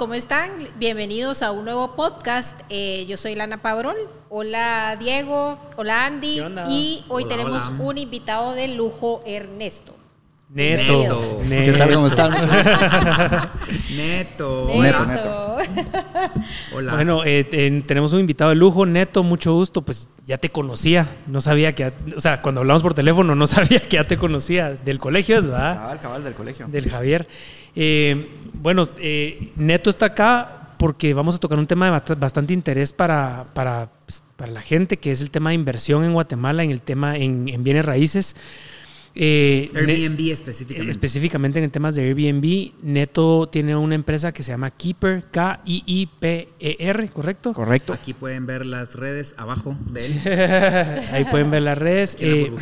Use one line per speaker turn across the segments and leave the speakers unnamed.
¿cómo están? Bienvenidos a un nuevo podcast. Eh, yo soy Lana Pabrol. Hola Diego, hola Andy. Y hoy tenemos un invitado de lujo, Ernesto.
Neto.
¿Qué tal? ¿Cómo están?
Neto.
Neto. Neto.
Hola.
Bueno, eh, tenemos un invitado de lujo, Neto, mucho gusto. Pues ya te conocía, no sabía que, o sea, cuando hablamos por teléfono no sabía que ya te conocía del colegio, ¿es verdad?
Cabal, cabal del colegio.
Del Javier. Eh, bueno, eh, Neto está acá porque vamos a tocar un tema de bastante interés para, para, pues, para, la gente, que es el tema de inversión en Guatemala, en el tema en, en bienes raíces.
Eh, Airbnb específicamente.
Específicamente en temas de Airbnb, Neto tiene una empresa que se llama Keeper, K-I-I-P-E-R, ¿correcto?
Correcto. Aquí pueden ver las redes abajo de él.
Ahí pueden ver las redes. Eh,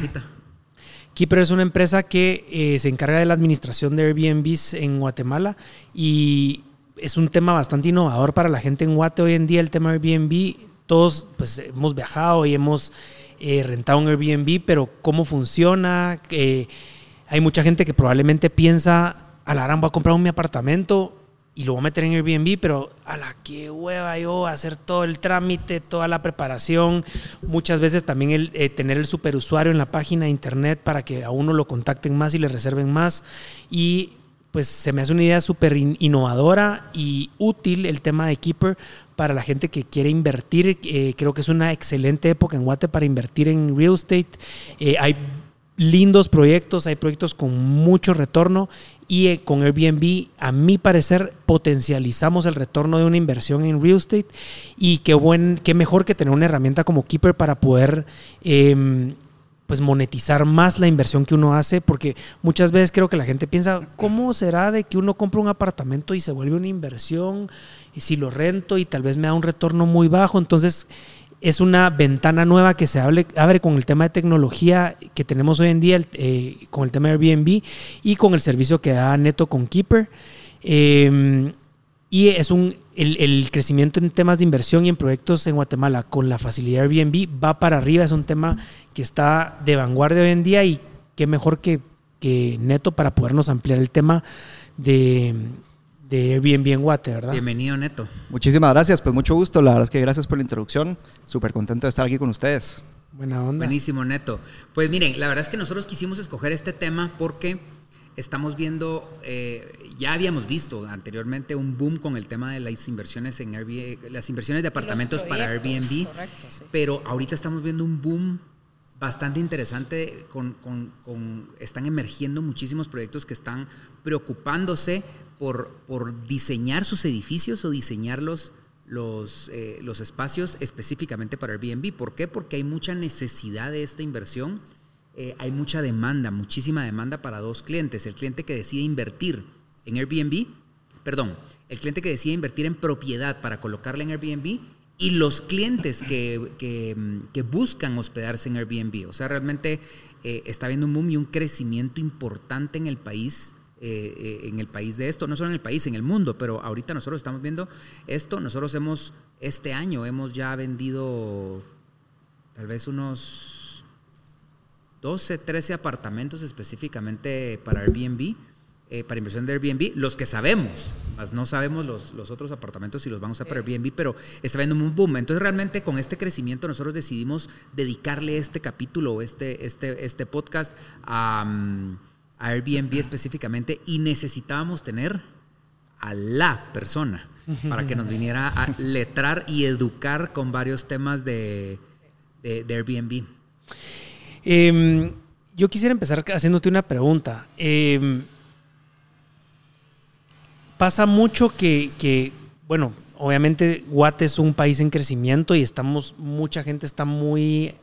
Keeper es una empresa que eh, se encarga de la administración de Airbnbs en Guatemala y es un tema bastante innovador para la gente en Guate hoy en día, el tema Airbnb. Todos pues hemos viajado y hemos eh, rentado un Airbnb, pero cómo funciona. hay mucha gente que probablemente piensa, a la voy a comprar un mi apartamento y lo voy a meter en Airbnb, pero a la que hueva yo hacer todo el trámite, toda la preparación. Muchas veces también el, eh, tener el superusuario en la página de internet para que a uno lo contacten más y le reserven más. Y pues se me hace una idea súper innovadora y útil el tema de Keeper para la gente que quiere invertir. Eh, creo que es una excelente época en Guate para invertir en real estate. Eh, hay lindos proyectos, hay proyectos con mucho retorno y eh, con Airbnb, a mi parecer, potencializamos el retorno de una inversión en real estate. Y qué, buen, qué mejor que tener una herramienta como Keeper para poder em, pues monetizar más la inversión que uno hace, porque muchas veces creo que la gente piensa, ¿cómo será de que uno compra un apartamento y se vuelve una inversión? Y si lo rento y tal vez me da un retorno muy bajo, entonces es una ventana nueva que se abre, con el tema de tecnología que tenemos hoy en día, eh, con el tema de Airbnb y con el servicio que da Neto con Keeper. Em, y es un, el, crecimiento en temas de inversión y en proyectos en Guatemala con la facilidad Airbnb va para arriba. Es un tema que está de vanguardia hoy en día y qué mejor que, que Neto para podernos ampliar el tema de, de Airbnb en Guate, ¿verdad?
Bienvenido, Neto.
Muchísimas gracias, pues mucho gusto. La verdad es que gracias por la introducción. Súper contento de estar aquí con ustedes.
Buena onda.
Buenísimo, Neto. Pues miren, la verdad es que nosotros quisimos escoger este tema porque estamos viendo, eh, ya habíamos visto anteriormente un boom con el tema de las inversiones en Airbnb, las inversiones de apartamentos para Airbnb, pero ahorita estamos viendo un boom bastante interesante, con, están emergiendo muchísimos proyectos que están preocupándose por, diseñar sus edificios o diseñar los, los, eh, los espacios específicamente para Airbnb. ¿Por qué? Porque hay mucha necesidad de esta inversión eh, hay mucha demanda, muchísima demanda para dos clientes. El cliente que decide invertir en Airbnb, perdón, el cliente que decide invertir en propiedad para colocarla en Airbnb y los clientes que, buscan hospedarse en Airbnb. O sea, realmente eh, está habiendo un boom y un crecimiento importante en el país. Eh, en el país de esto, no solo en el país, en el mundo, pero ahorita nosotros estamos viendo esto, nosotros hemos, este año hemos ya vendido tal vez unos 12, 13 apartamentos específicamente para Airbnb, eh, para inversión de Airbnb, los que sabemos, más no sabemos los, los otros apartamentos si los vamos a para Airbnb, pero está viendo un boom. Entonces realmente con este crecimiento nosotros decidimos dedicarle este capítulo, este, este, este podcast a, mm, a Airbnb específicamente y necesitábamos tener a la persona para que nos viniera a letrar y educar con varios temas de, de, de Airbnb.
Em, yo quisiera empezar haciéndote una pregunta. Em, pasa mucho que, bueno, obviamente Guate es un país en crecimiento y estamos, mucha gente está muy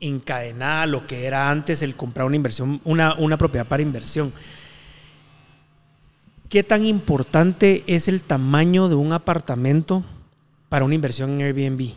encadenada a lo que era antes el comprar una inversión, una, una propiedad para inversión. ¿Qué tan importante es el tamaño de un apartamento para una inversión en Airbnb?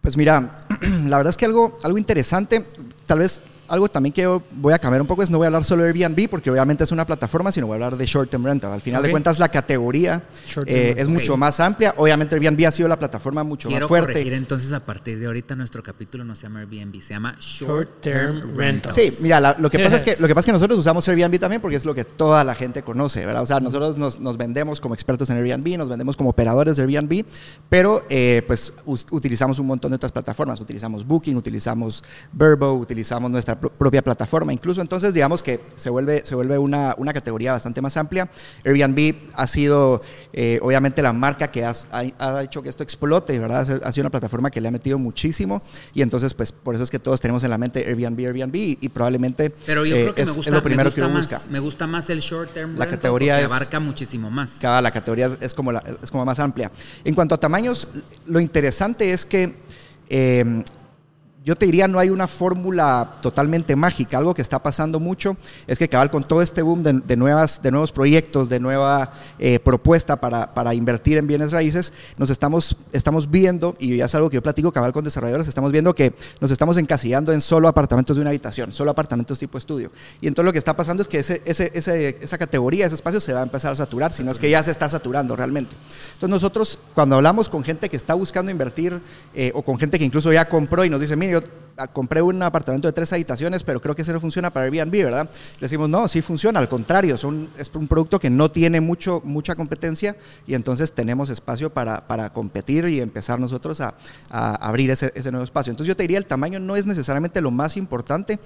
Pues mira, la verdad es que algo, algo interesante, tal vez algo también que voy a cambiar un poco es no voy a hablar solo de Airbnb porque obviamente es una plataforma, sino voy a hablar de short term rental. Al final de cuentas la categoría eh, es mucho más amplia. Obviamente Airbnb ha sido la plataforma mucho más fuerte.
Corregir entonces a partir de ahorita nuestro capítulo no se llama Airbnb, se llama short term rental.
Sí, mira, lo que pasa es que lo que pasa es que nosotros usamos Airbnb también porque es lo que toda la gente conoce, ¿verdad? O sea, nosotros nos, nos vendemos como expertos en Airbnb, nos vendemos como operadores de Airbnb, pero eh, pues utilizamos un montón de otras plataformas, utilizamos Booking, utilizamos Verbo, utilizamos nuestra propia plataforma, incluso entonces digamos que se vuelve, se vuelve una, una categoría bastante más amplia. Airbnb ha sido eh, obviamente la marca que ha, ha, hecho que esto explote, ¿verdad? Ha sido una plataforma que le ha metido muchísimo y entonces pues por eso es que todos tenemos en la mente Airbnb, Airbnb y, probablemente
Pero yo creo que es, me gusta, lo primero que más, busca. Me gusta más el short term la categoría abarca muchísimo más.
Cada, la categoría es como, la, es como más amplia. En cuanto a tamaños, lo interesante es que eh, yo te diría, no hay una fórmula totalmente mágica. Algo que está pasando mucho es que cabal con todo este boom de, nuevas, de nuevos proyectos, de nueva eh, propuesta para, para, invertir en bienes raíces, nos estamos, estamos viendo, y ya es algo que yo platico cabal con desarrolladores, estamos viendo que nos estamos encasillando en solo apartamentos de una habitación, solo apartamentos tipo estudio. Y entonces lo que está pasando es que ese, ese, esa categoría, ese espacio se va a empezar a saturar, sino es que ya se está saturando realmente. Entonces nosotros, cuando hablamos con gente que está buscando invertir, eh, o con gente que incluso ya compró y nos dice, mire, Ah, compré un apartamento de tres habitaciones, pero creo que ese no funciona para Airbnb, ¿verdad? Le decimos, no, sí funciona, al contrario, son, es un producto que no tiene mucho, mucha competencia y entonces tenemos espacio para, para competir y empezar nosotros a, a abrir ese, ese, nuevo espacio. Entonces yo te diría, el tamaño no es necesariamente lo más importante,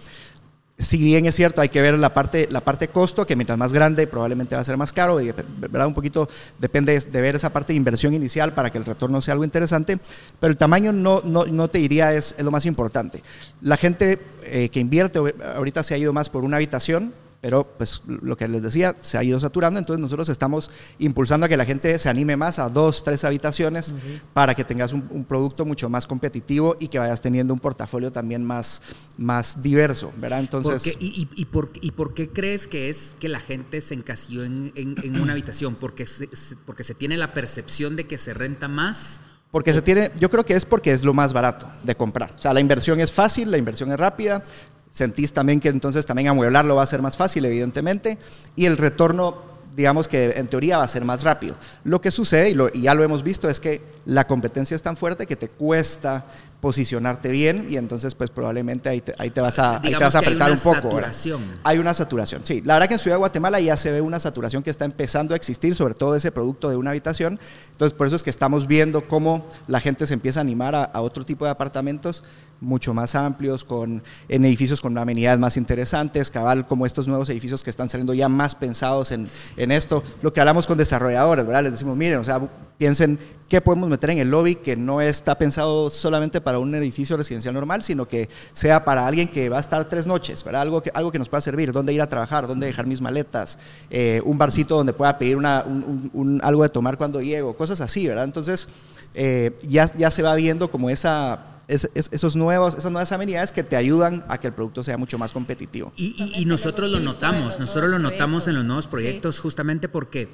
si bien es cierto, hay que ver la parte, la parte costo, que mientras más grande probablemente va a ser más caro, y ¿verdad? un poquito depende de ver esa parte de inversión inicial para que el retorno sea algo interesante, pero el tamaño no, no, no te diría es, lo más importante. La gente eh, que invierte ahorita se ha ido más por una habitación, pero pues lo que les decía, se ha ido saturando, entonces nosotros estamos impulsando a que la gente se anime más a dos, tres habitaciones para que tengas un, producto mucho más competitivo y que vayas teniendo un portafolio también más, más diverso, ¿verdad? Entonces...
y, y, por, ¿Y por qué crees que es que la gente se encasilló en, en, una habitación? ¿Porque se, ¿Porque se tiene la percepción de que se renta más?
Porque se tiene, yo creo que es porque es lo más barato de comprar. O sea, la inversión es fácil, la inversión es rápida, Sentís también que entonces también amueblarlo va a ser más fácil, evidentemente, y el retorno, digamos que en teoría va a ser más rápido. Lo que sucede, y, y ya lo hemos visto, es que la competencia es tan fuerte que te cuesta posicionarte bien y entonces pues probablemente ahí te, ahí te vas a, ahí te vas a apretar un poco.
Saturación.
Hay una saturación, sí. La verdad que en Ciudad de Guatemala ya se ve una saturación que está empezando a existir, sobre todo ese producto de una habitación. Entonces por eso es que estamos viendo cómo la gente se empieza a animar a, otro tipo de apartamentos mucho más amplios, con, en edificios con amenidades más interesantes, cabal, como estos nuevos edificios que están saliendo ya más pensados en, en esto. Lo que hablamos con desarrolladores, ¿verdad? Les decimos, miren, o sea, piensen qué podemos meter en el lobby que no está pensado solamente para un edificio residencial normal, sino que sea para alguien que va a estar tres noches, ¿verdad? Algo que, algo que nos pueda servir, dónde ir a trabajar, dónde dejar mis maletas, eh, un barcito donde pueda pedir una, un, algo de tomar cuando llego, cosas así, ¿verdad? Entonces, eh, ya, ya se va viendo como esa esos nuevos, esas nuevas amenidades que te ayudan a que el producto sea mucho más competitivo.
Y, nosotros lo notamos, nosotros lo notamos en los nuevos proyectos justamente porque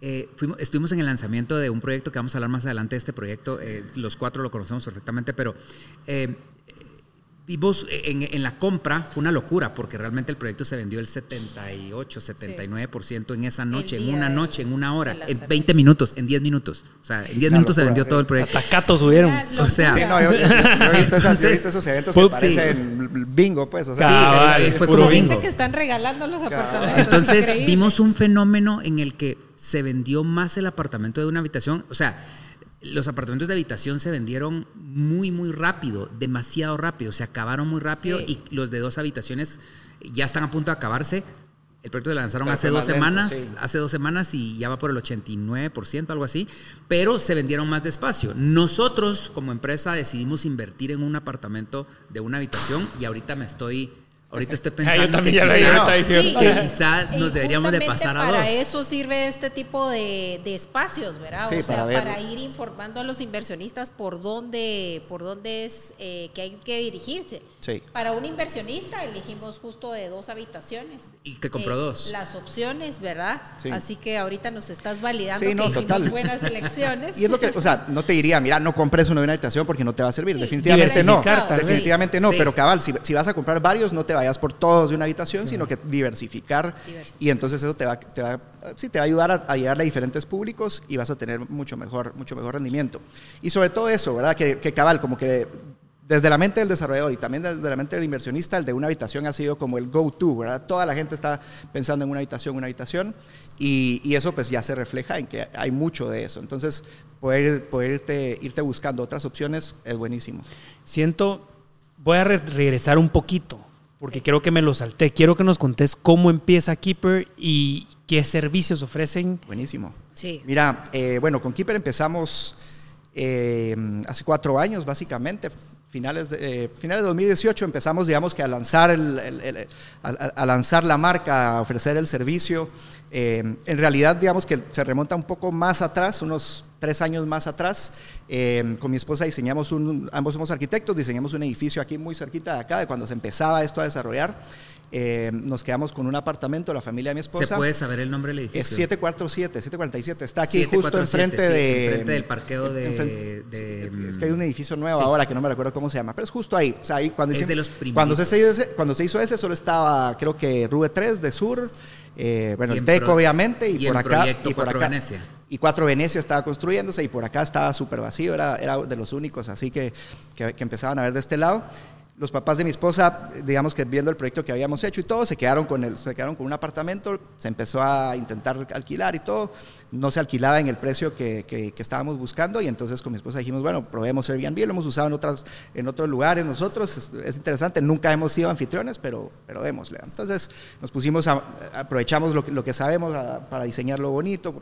eh, estuvimos en el lanzamiento de un proyecto que vamos a hablar más adelante de este proyecto. Eh, los cuatro lo conocemos perfectamente, pero eh, vimos en, la compra, fue una locura porque realmente el proyecto se vendió el 78, 79% en esa noche, en una noche, en una hora, en 20 minutos, en 10 minutos. O sea, en 10 minutos se vendió todo el proyecto.
Hasta catos subieron.
O sea,
sí, no, yo, he, visto esos eventos que parecen bingo, pues. O
sea, sí, fue como bingo.
que están regalando los apartamentos.
Entonces, vimos un fenómeno en el que se vendió más el apartamento de una habitación. O sea, los apartamentos de habitación se vendieron muy, muy rápido, demasiado rápido, se acabaron muy rápido y los de dos habitaciones ya están a punto de acabarse. El proyecto lo lanzaron hace dos semanas, hace dos semanas y ya va por el 89%, algo así, pero se vendieron más despacio. Nosotros como empresa decidimos invertir en un apartamento de una habitación y ahorita me estoy Ahorita estoy pensando que, quizá, nos deberíamos de pasar a
dos.
Para
eso sirve este tipo de, espacios, ¿verdad? o sea, para, ir informando a los inversionistas por dónde, por dónde es eh, que hay que dirigirse. Para un inversionista elegimos justo de dos habitaciones.
Y que compró eh, dos.
Las opciones, ¿verdad? Así que ahorita nos estás validando que hicimos buenas elecciones.
Y es lo que, o sea, no te diría, mira, no compres una habitación porque no te va a servir. definitivamente no. definitivamente no, pero cabal, si, si vas a comprar varios, no te va vayas por todos de una habitación, sino que diversificar. Y entonces eso te va, te va, sí, te va a ayudar a, llegar a diferentes públicos y vas a tener mucho mejor, mucho mejor rendimiento. Y sobre todo eso, ¿verdad? Que, que cabal, como que desde la mente del desarrollador y también desde la mente del inversionista, el de una habitación ha sido como el go-to, ¿verdad? Toda la gente está pensando en una habitación, una habitación, y, y, eso pues ya se refleja en que hay mucho de eso. Entonces, poder, poder irte, irte buscando otras opciones es buenísimo.
Siento, voy a regresar un poquito, porque creo que me lo salté. Quiero que nos contés cómo empieza Keeper y qué servicios ofrecen.
Buenísimo. Sí. Mira, eh, bueno, con Keeper empezamos eh, hace cuatro años, básicamente finales de, eh, finales de 2018 empezamos, digamos que a lanzar, el, a, lanzar la marca, a ofrecer el servicio. Eh, en realidad, digamos que se remonta un poco más atrás, unos tres años más atrás. Eh, con mi esposa diseñamos un, ambos somos arquitectos, diseñamos un edificio aquí muy cerquita de acá, de cuando se empezaba esto a desarrollar. Eh, nos quedamos con un apartamento, la familia de mi esposa.
¿Se puede saber el nombre del edificio?
Es 747, 747. Está aquí justo enfrente de...
Enfrente del parqueo de...
es que hay un edificio nuevo ahora que no me recuerdo cómo se llama, pero es justo ahí. O sea, ahí cuando,
es de los
cuando, se hizo ese, cuando se hizo ese, solo estaba, creo que Rube 3 de Sur, eh, bueno, el TEC obviamente, y, por acá... Y por acá
Venecia.
Y Cuatro Venecia estaba construyéndose y por acá estaba súper vacío, era, era de los únicos, así que, que, que empezaban a ver de este lado los papás de mi esposa, digamos que viendo el proyecto que habíamos hecho y todo, se quedaron con se quedaron con un apartamento, se empezó a intentar alquilar y todo, no se alquilaba en el precio que, que, estábamos buscando y entonces con mi esposa dijimos, bueno, probemos Airbnb, lo hemos usado en, otras, en otros lugares nosotros, es, interesante, nunca hemos sido anfitriones, pero, pero démosle. Entonces nos pusimos, a, aprovechamos lo, lo que sabemos para diseñarlo bonito,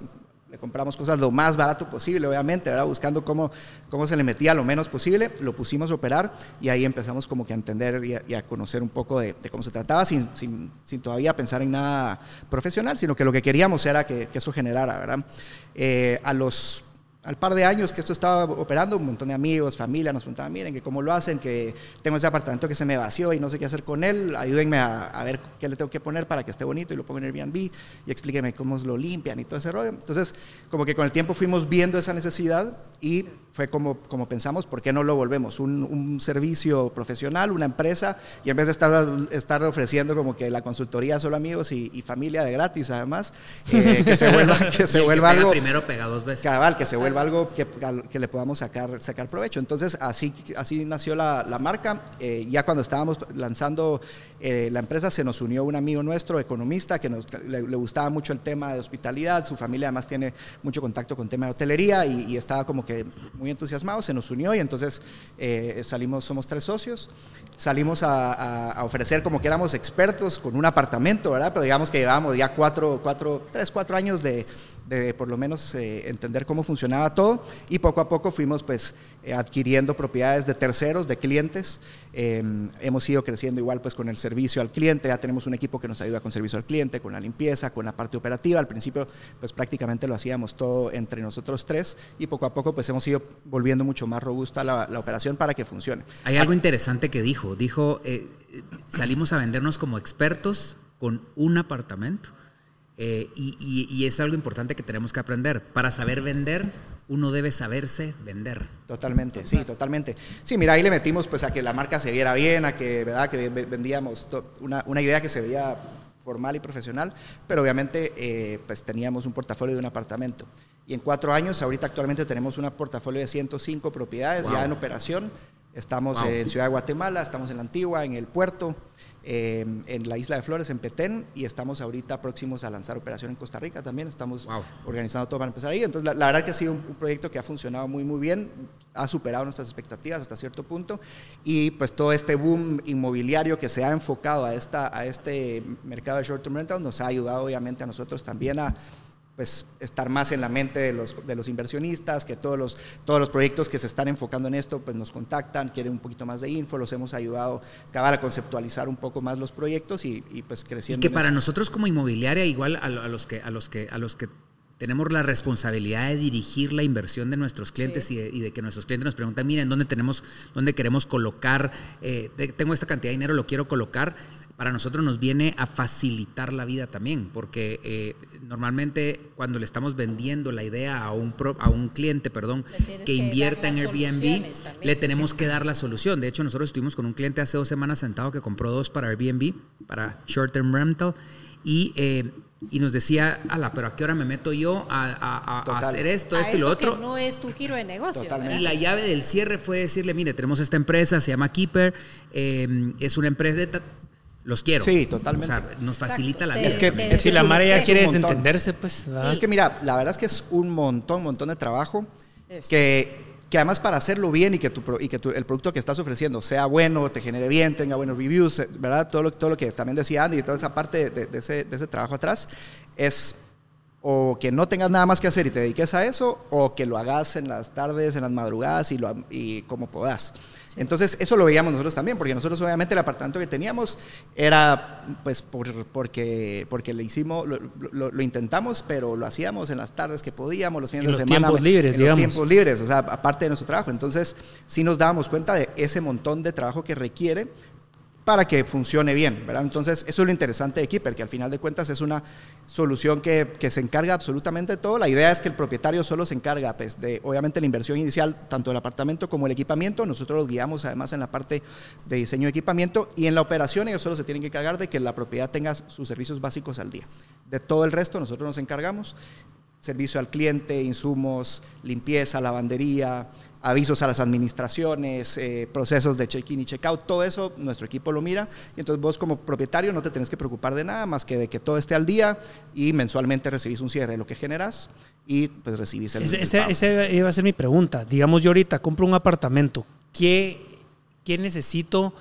le compramos cosas lo más barato posible, obviamente, ¿verdad? buscando cómo, cómo se le metía lo menos posible, lo pusimos a operar y ahí empezamos como que a entender y a, conocer un poco de, cómo se trataba sin, sin, sin, todavía pensar en nada profesional, sino que lo que queríamos era que, que eso generara, ¿verdad? Eh, a los al par de años que esto estaba operando, un montón de amigos, familia nos preguntaban, miren, que cómo lo hacen, que tengo ese apartamento que se me vació y no sé qué hacer con él, ayúdenme a, ver qué le tengo que poner para que esté bonito y lo pongo en Airbnb y explíquenme cómo lo limpian y todo ese rollo. Entonces, como que con el tiempo fuimos viendo esa necesidad y fue como, como pensamos, ¿por qué no lo volvemos? Un, servicio profesional, una empresa, y en vez de estar, estar ofreciendo como que la consultoría solo amigos y, familia de gratis, además, eh, que se vuelva, que se vuelva algo...
Primero pega dos veces.
Cabal, que se vuelva algo que, que, le podamos sacar, sacar provecho. Entonces, así, así nació la, la marca. Eh, ya cuando estábamos lanzando eh, la empresa, se nos unió un amigo nuestro, economista, que nos, le, gustaba mucho el tema de hospitalidad, su familia además tiene mucho contacto con tema de hotelería y, y estaba como que muy entusiasmado, se nos unió y entonces eh, salimos, somos tres socios, salimos a, ofrecer como que éramos expertos con un apartamento, ¿verdad? Pero digamos que llevábamos ya cuatro, cuatro, tres, cuatro años de, de por lo menos eh, entender cómo funcionaba todo y poco a poco fuimos pues eh, adquiriendo propiedades de terceros, de clientes. Em, hemos ido creciendo igual pues con el servicio al cliente, ya tenemos un equipo que nos ayuda con servicio al cliente, con la limpieza, con la parte operativa. Al principio pues prácticamente lo hacíamos todo entre nosotros tres y poco a poco pues hemos ido volviendo mucho más robusta la, operación para que funcione.
Hay algo interesante que dijo, dijo eh, salimos a vendernos como expertos con un apartamento. Eh, y, es algo importante que tenemos que aprender. Para saber vender, uno debe saberse vender.
Totalmente, sí, totalmente. Sí, mira, ahí le metimos pues a que la marca se viera bien, a que, ¿verdad? que vendíamos una, una idea que se veía formal y profesional, pero obviamente eh, pues teníamos un portafolio de un apartamento. Y en cuatro años, ahorita actualmente tenemos un portafolio de 105 propiedades ya en operación. Estamos en Ciudad de Guatemala, estamos en la Antigua, en el puerto, Em, en la isla de Flores, en Petén, y estamos ahorita próximos a lanzar operación en Costa Rica también. Estamos organizando todo para empezar ahí. Entonces, la, verdad que ha sido un, proyecto que ha funcionado muy, muy bien, ha superado nuestras expectativas hasta cierto punto, y pues todo este boom inmobiliario que se ha enfocado a, esta, a este mercado de short-term rental nos ha ayudado obviamente a nosotros también a pues estar más en la mente de los, de los inversionistas, que todos los, todos los proyectos que se están enfocando en esto, pues nos contactan, quieren un poquito más de info, los hemos ayudado acabar a conceptualizar un poco más los proyectos y, y pues creciendo.
Y que para nosotros como inmobiliaria, igual a, los que, a los que, a los que tenemos la responsabilidad de dirigir la inversión de nuestros clientes y, de, que nuestros clientes nos preguntan, miren, ¿dónde tenemos, dónde queremos colocar? Eh, tengo esta cantidad de dinero, lo quiero colocar para nosotros nos viene a facilitar la vida también, porque eh, normalmente cuando le estamos vendiendo la idea a un, a un cliente perdón, que invierta en Airbnb, le tenemos que dar la solución. De hecho, nosotros estuvimos con un cliente hace dos semanas sentado que compró dos para Airbnb, para Short Term Rental, y... Eh, y nos decía, ala, pero ¿a qué hora me meto yo a, hacer esto, esto y lo otro?
no es tu giro de negocio.
Y la llave del cierre fue decirle, mire, tenemos esta empresa, se llama Keeper, eh, es una empresa de los quiero.
Sí, totalmente. O
sea, nos facilita la vida.
Es que si la Mara ya quiere desentenderse, pues.
Es que mira, la verdad es que es un montón, montón de trabajo que, que además para hacerlo bien y que, tu, y que el producto que estás ofreciendo sea bueno, te genere bien, tenga buenos reviews, ¿verdad? Todo lo, todo lo que también decía Andy y toda esa parte de, ese, de ese trabajo atrás es o que no tengas nada más que hacer y te dediques a eso, o que lo hagas en las tardes, en las madrugadas y, lo, y como puedas. Entonces, eso lo veíamos nosotros también, porque nosotros obviamente el apartamento que teníamos era, pues, porque, porque le hicimos, lo, intentamos, pero lo hacíamos en las tardes que podíamos, los fines de semana.
Tiempos libres,
en
digamos.
los tiempos libres, o sea, aparte de nuestro trabajo. Entonces, sí nos dábamos cuenta de ese montón de trabajo que requiere para que funcione bien, ¿verdad? Entonces, eso es lo interesante de Keeper, que al final de cuentas es una solución que, se encarga absolutamente de todo. La idea es que el propietario solo se encarga, pues, de, obviamente, la inversión inicial, tanto del apartamento como el equipamiento. Nosotros los guiamos, además, en la parte de diseño de equipamiento y en la operación ellos solo se tienen que encargar de que la propiedad tenga sus servicios básicos al día. De todo el resto, nosotros nos encargamos servicio al cliente, insumos, limpieza, lavandería, avisos a las administraciones, eh, procesos de check-in y check-out, todo eso nuestro equipo lo mira y entonces vos como propietario no te tenés que preocupar de nada más que de que todo esté al día y mensualmente recibís un cierre de lo que generas y pues recibís el...
Ese, ese, iba a ser mi pregunta. Digamos yo ahorita compro un apartamento, ¿qué, qué necesito?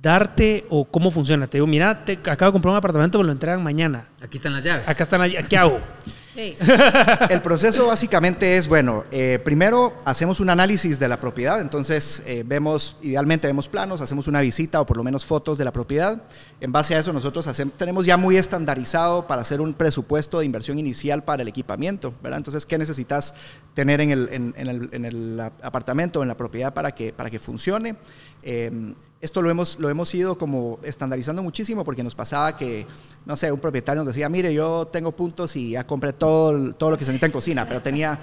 darte o cómo funciona. Te digo, mira, te acabo de comprar un apartamento, me lo entregan mañana.
Aquí están las llaves.
Acá están las llaves. ¿Qué hago?
El proceso básicamente es, bueno, eh, primero hacemos un análisis de la propiedad, entonces eh, vemos, idealmente vemos planos, hacemos una visita o por lo menos fotos de la propiedad. En base a eso nosotros tenemos ya muy estandarizado para hacer un presupuesto de inversión inicial para el equipamiento. Entonces, ¿qué necesitas tener en el, en, el, en apartamento, la propiedad para que, funcione? Eh, esto lo hemos, lo hemos ido como estandarizando muchísimo porque nos pasaba que, no sé, un propietario nos decía, mire, yo tengo puntos y ya compré todo, todo lo que se necesita en cocina, pero tenía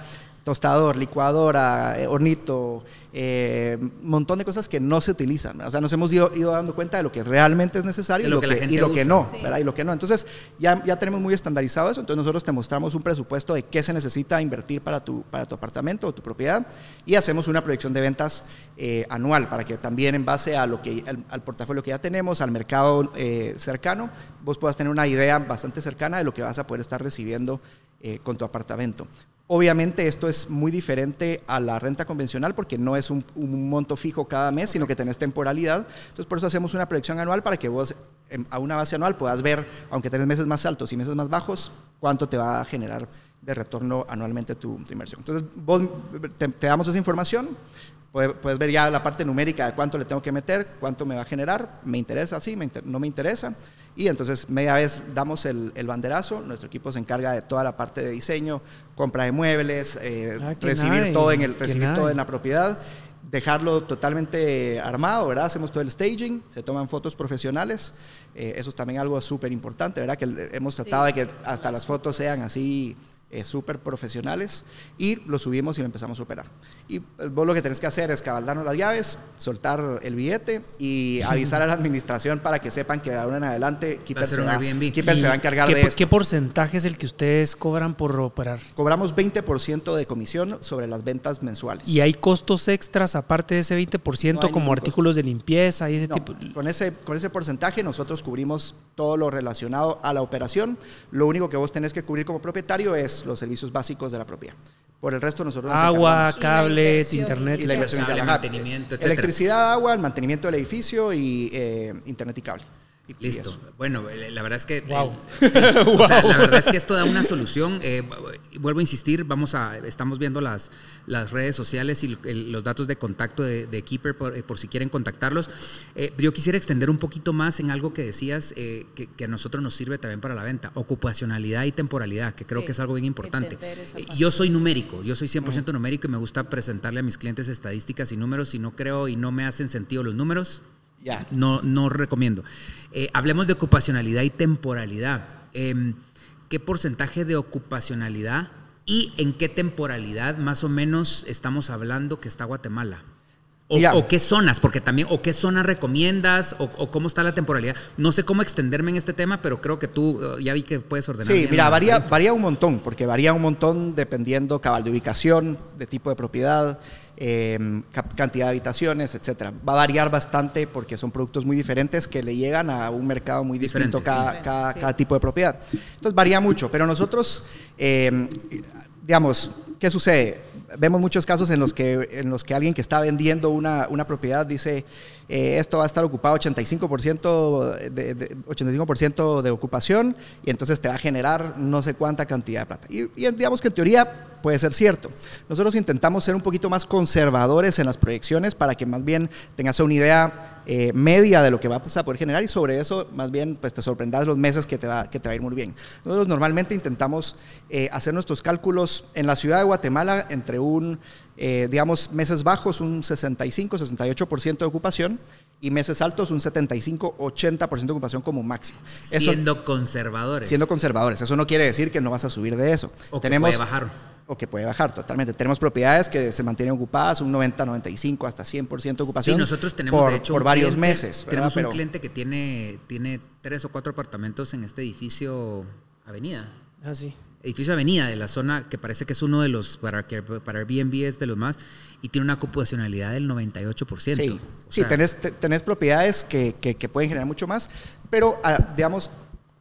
tostador, licuadora, eh, hornito, eh, un montón de cosas que no se utilizan. O sea, nos hemos ido, ido dando cuenta de lo que realmente es necesario y lo, que, y lo que, no, ¿verdad? Y lo que no. Entonces, ya, ya tenemos muy estandarizado eso. Entonces, nosotros te mostramos un presupuesto de qué se necesita invertir para tu, para tu apartamento o tu propiedad y hacemos una proyección de ventas eh, anual para que también en base a lo que, al, portafolio que ya tenemos, al mercado cercano, vos puedas tener una idea bastante cercana de lo que vas a poder estar recibiendo con tu apartamento. Obviamente esto es muy diferente a la renta convencional porque no es un, monto fijo cada mes, sino que tenés temporalidad. Entonces por eso hacemos una proyección anual para que vos a una base anual puedas ver, aunque tenés meses más altos y meses más bajos, cuánto te va a generar de retorno anualmente tu, inversión. Entonces vos te damos esa información, Puedes, ver ya la parte numérica de cuánto le tengo que meter, cuánto me va a generar, me interesa, sí, no me interesa. Y entonces media vez damos el, banderazo, nuestro equipo se encarga de toda la parte de diseño, compra de muebles, eh, ah, recibir, todo en, el, recibir todo en la propiedad. Dejarlo totalmente armado, ¿verdad? Hacemos todo el staging, se toman fotos profesionales, eh, eso es también algo súper importante, ¿verdad? Que hemos tratado de que hasta las fotos sean así eh, súper profesionales y lo subimos y lo empezamos a operar. Y pues, vos lo que tenés que hacer es cabaldarnos las llaves, soltar el billete y avisar a la administración para que sepan que de ahora en adelante Keeper, se va, a encargar de
¿Qué porcentaje es el que ustedes cobran por operar?
Cobramos 20% de comisión sobre las ventas mensuales.
¿Y hay costos extras aparte de ese 20% como artículos de limpieza y ese tipo?
Con ese, con ese porcentaje nosotros cubrimos todo lo relacionado a la operación. Lo único que vos tenés que cubrir como propietario es los servicios básicos de la propiedad. Por el resto nosotros
Agua, cables, internet.
Y la inversión mantenimiento, Electricidad, agua, el mantenimiento del edificio y eh, internet y cable.
Listo. Bueno, la verdad es que. Wow. la verdad es que esto da una solución. Eh, vuelvo a insistir, vamos a, estamos viendo las, las redes sociales y los datos de contacto de, Keeper por, eh, por, si quieren contactarlos. Eh, yo quisiera extender un poquito más en algo que decías que, que, a nosotros nos sirve también para la venta: ocupacionalidad y temporalidad, que creo que es algo bien importante. Yo soy numérico, yo soy 100% numérico y me gusta presentarle a mis clientes estadísticas y números. Si no creo y no me hacen sentido los números, No, no recomiendo. Eh, hablemos de ocupacionalidad y temporalidad. Em, ¿Qué porcentaje de ocupacionalidad y en qué temporalidad más o menos estamos hablando que está Guatemala? O, qué zonas, porque también, o qué zonas recomiendas, o, cómo está la temporalidad. No sé cómo extenderme en este tema, pero creo que tú uh, ya vi que puedes ordenar.
Sí, mira, varía, varía un montón, porque varía un montón dependiendo cabal de ubicación, de tipo de propiedad, em, cantidad de habitaciones, etcétera. Va a variar bastante porque son productos muy diferentes que le llegan a un mercado muy distinto cada, cada, tipo de propiedad. Entonces varía mucho, pero nosotros, em, digamos, ¿qué sucede? vemos muchos casos en los que, en los que alguien que está vendiendo una, una propiedad dice, eh, esto va a estar ocupado 85%, de, de, 85 de ocupación y entonces te va a generar no sé cuánta cantidad de plata. Y, y digamos que en teoría puede ser cierto. Nosotros intentamos ser un poquito más conservadores en las proyecciones para que más bien tengas una idea eh, media de lo que va a poder generar y sobre eso más bien pues te sorprendas los meses que te va, que te va a ir muy bien. Nosotros normalmente intentamos eh, hacer nuestros cálculos en la ciudad de Guatemala entre un, eh, digamos, meses bajos, un 65, 68% de ocupación y meses altos un 75, 80% de ocupación como máximo.
siendo conservadores.
Siendo conservadores. Eso no quiere decir que no vas a subir de eso.
O Tenemos, que puede bajar
o que puede bajar totalmente. Tenemos propiedades que se mantienen ocupadas, un 90, 95, hasta 100% de ocupación.
Sí, nosotros tenemos
por,
de hecho
por varios meses.
Tenemos un cliente que tiene, tiene tres o cuatro apartamentos en este edificio Avenida.
Ah, sí.
Edificio Avenida de la zona que parece que es uno de los, para, para Airbnb es de los más, y tiene una ocupacionalidad del 98%.
Sí, sí tenés, tenés, propiedades que, que, pueden generar mucho más, pero ah, digamos,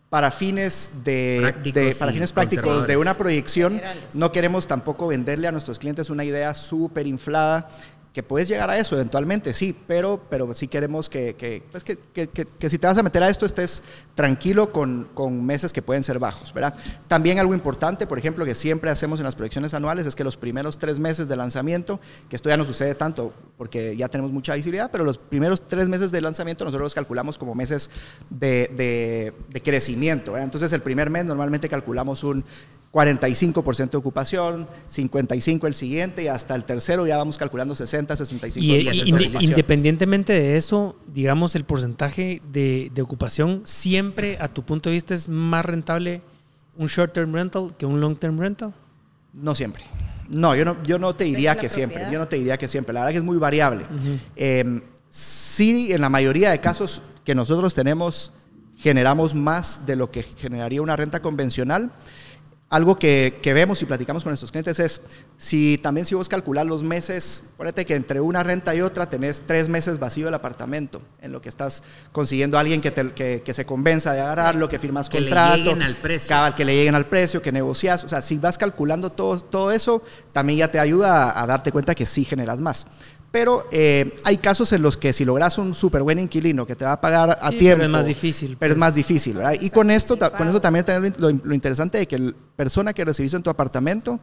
para fines de, prácticos, para fines prácticos de una proyección, no queremos tampoco venderle a nuestros clientes una idea súper inflada que puedes llegar a eso eventualmente, sí, pero, pero sí queremos que, que, pues que, que, si te vas a meter a esto estés tranquilo con, con, meses que pueden ser bajos, ¿verdad? También algo importante, por ejemplo, que siempre hacemos en las proyecciones anuales es que los primeros tres meses de lanzamiento, que esto ya no sucede tanto porque ya tenemos mucha visibilidad, pero los primeros tres meses de lanzamiento nosotros los calculamos como meses de, de, crecimiento. Entonces el primer mes normalmente calculamos un 45% de ocupación, 55 el siguiente y hasta el tercero ya vamos calculando 60, 65
y, Independientemente de eso, digamos, el porcentaje de, ocupación siempre, a tu punto de vista, es más rentable un short-term rental que un long-term rental?
No siempre. No, yo no, yo no te diría que siempre. Yo no te diría que siempre. La verdad que es muy variable. Em, sí, en la mayoría de casos que nosotros tenemos, generamos más de lo que generaría una renta convencional algo que, vemos y platicamos con nuestros clientes es, si también si vos calcular los meses, acuérdate que entre una renta y otra tenés tres meses vacío el apartamento, en lo que estás consiguiendo a alguien que, que, se convenza de agarrarlo, que firmas
que
contrato.
Que le lleguen al precio.
que le lleguen al precio, que negocias. O sea, si vas calculando todo, todo eso, también ya te ayuda a darte cuenta que sí generas más pero eh, hay casos en los que si logras un súper buen inquilino que te va a pagar a tiempo. Pero
es más difícil.
Pero es pues. más difícil, ¿verdad? Y con esto, con eso también tener lo, lo, interesante de que la persona que recibiste en tu apartamento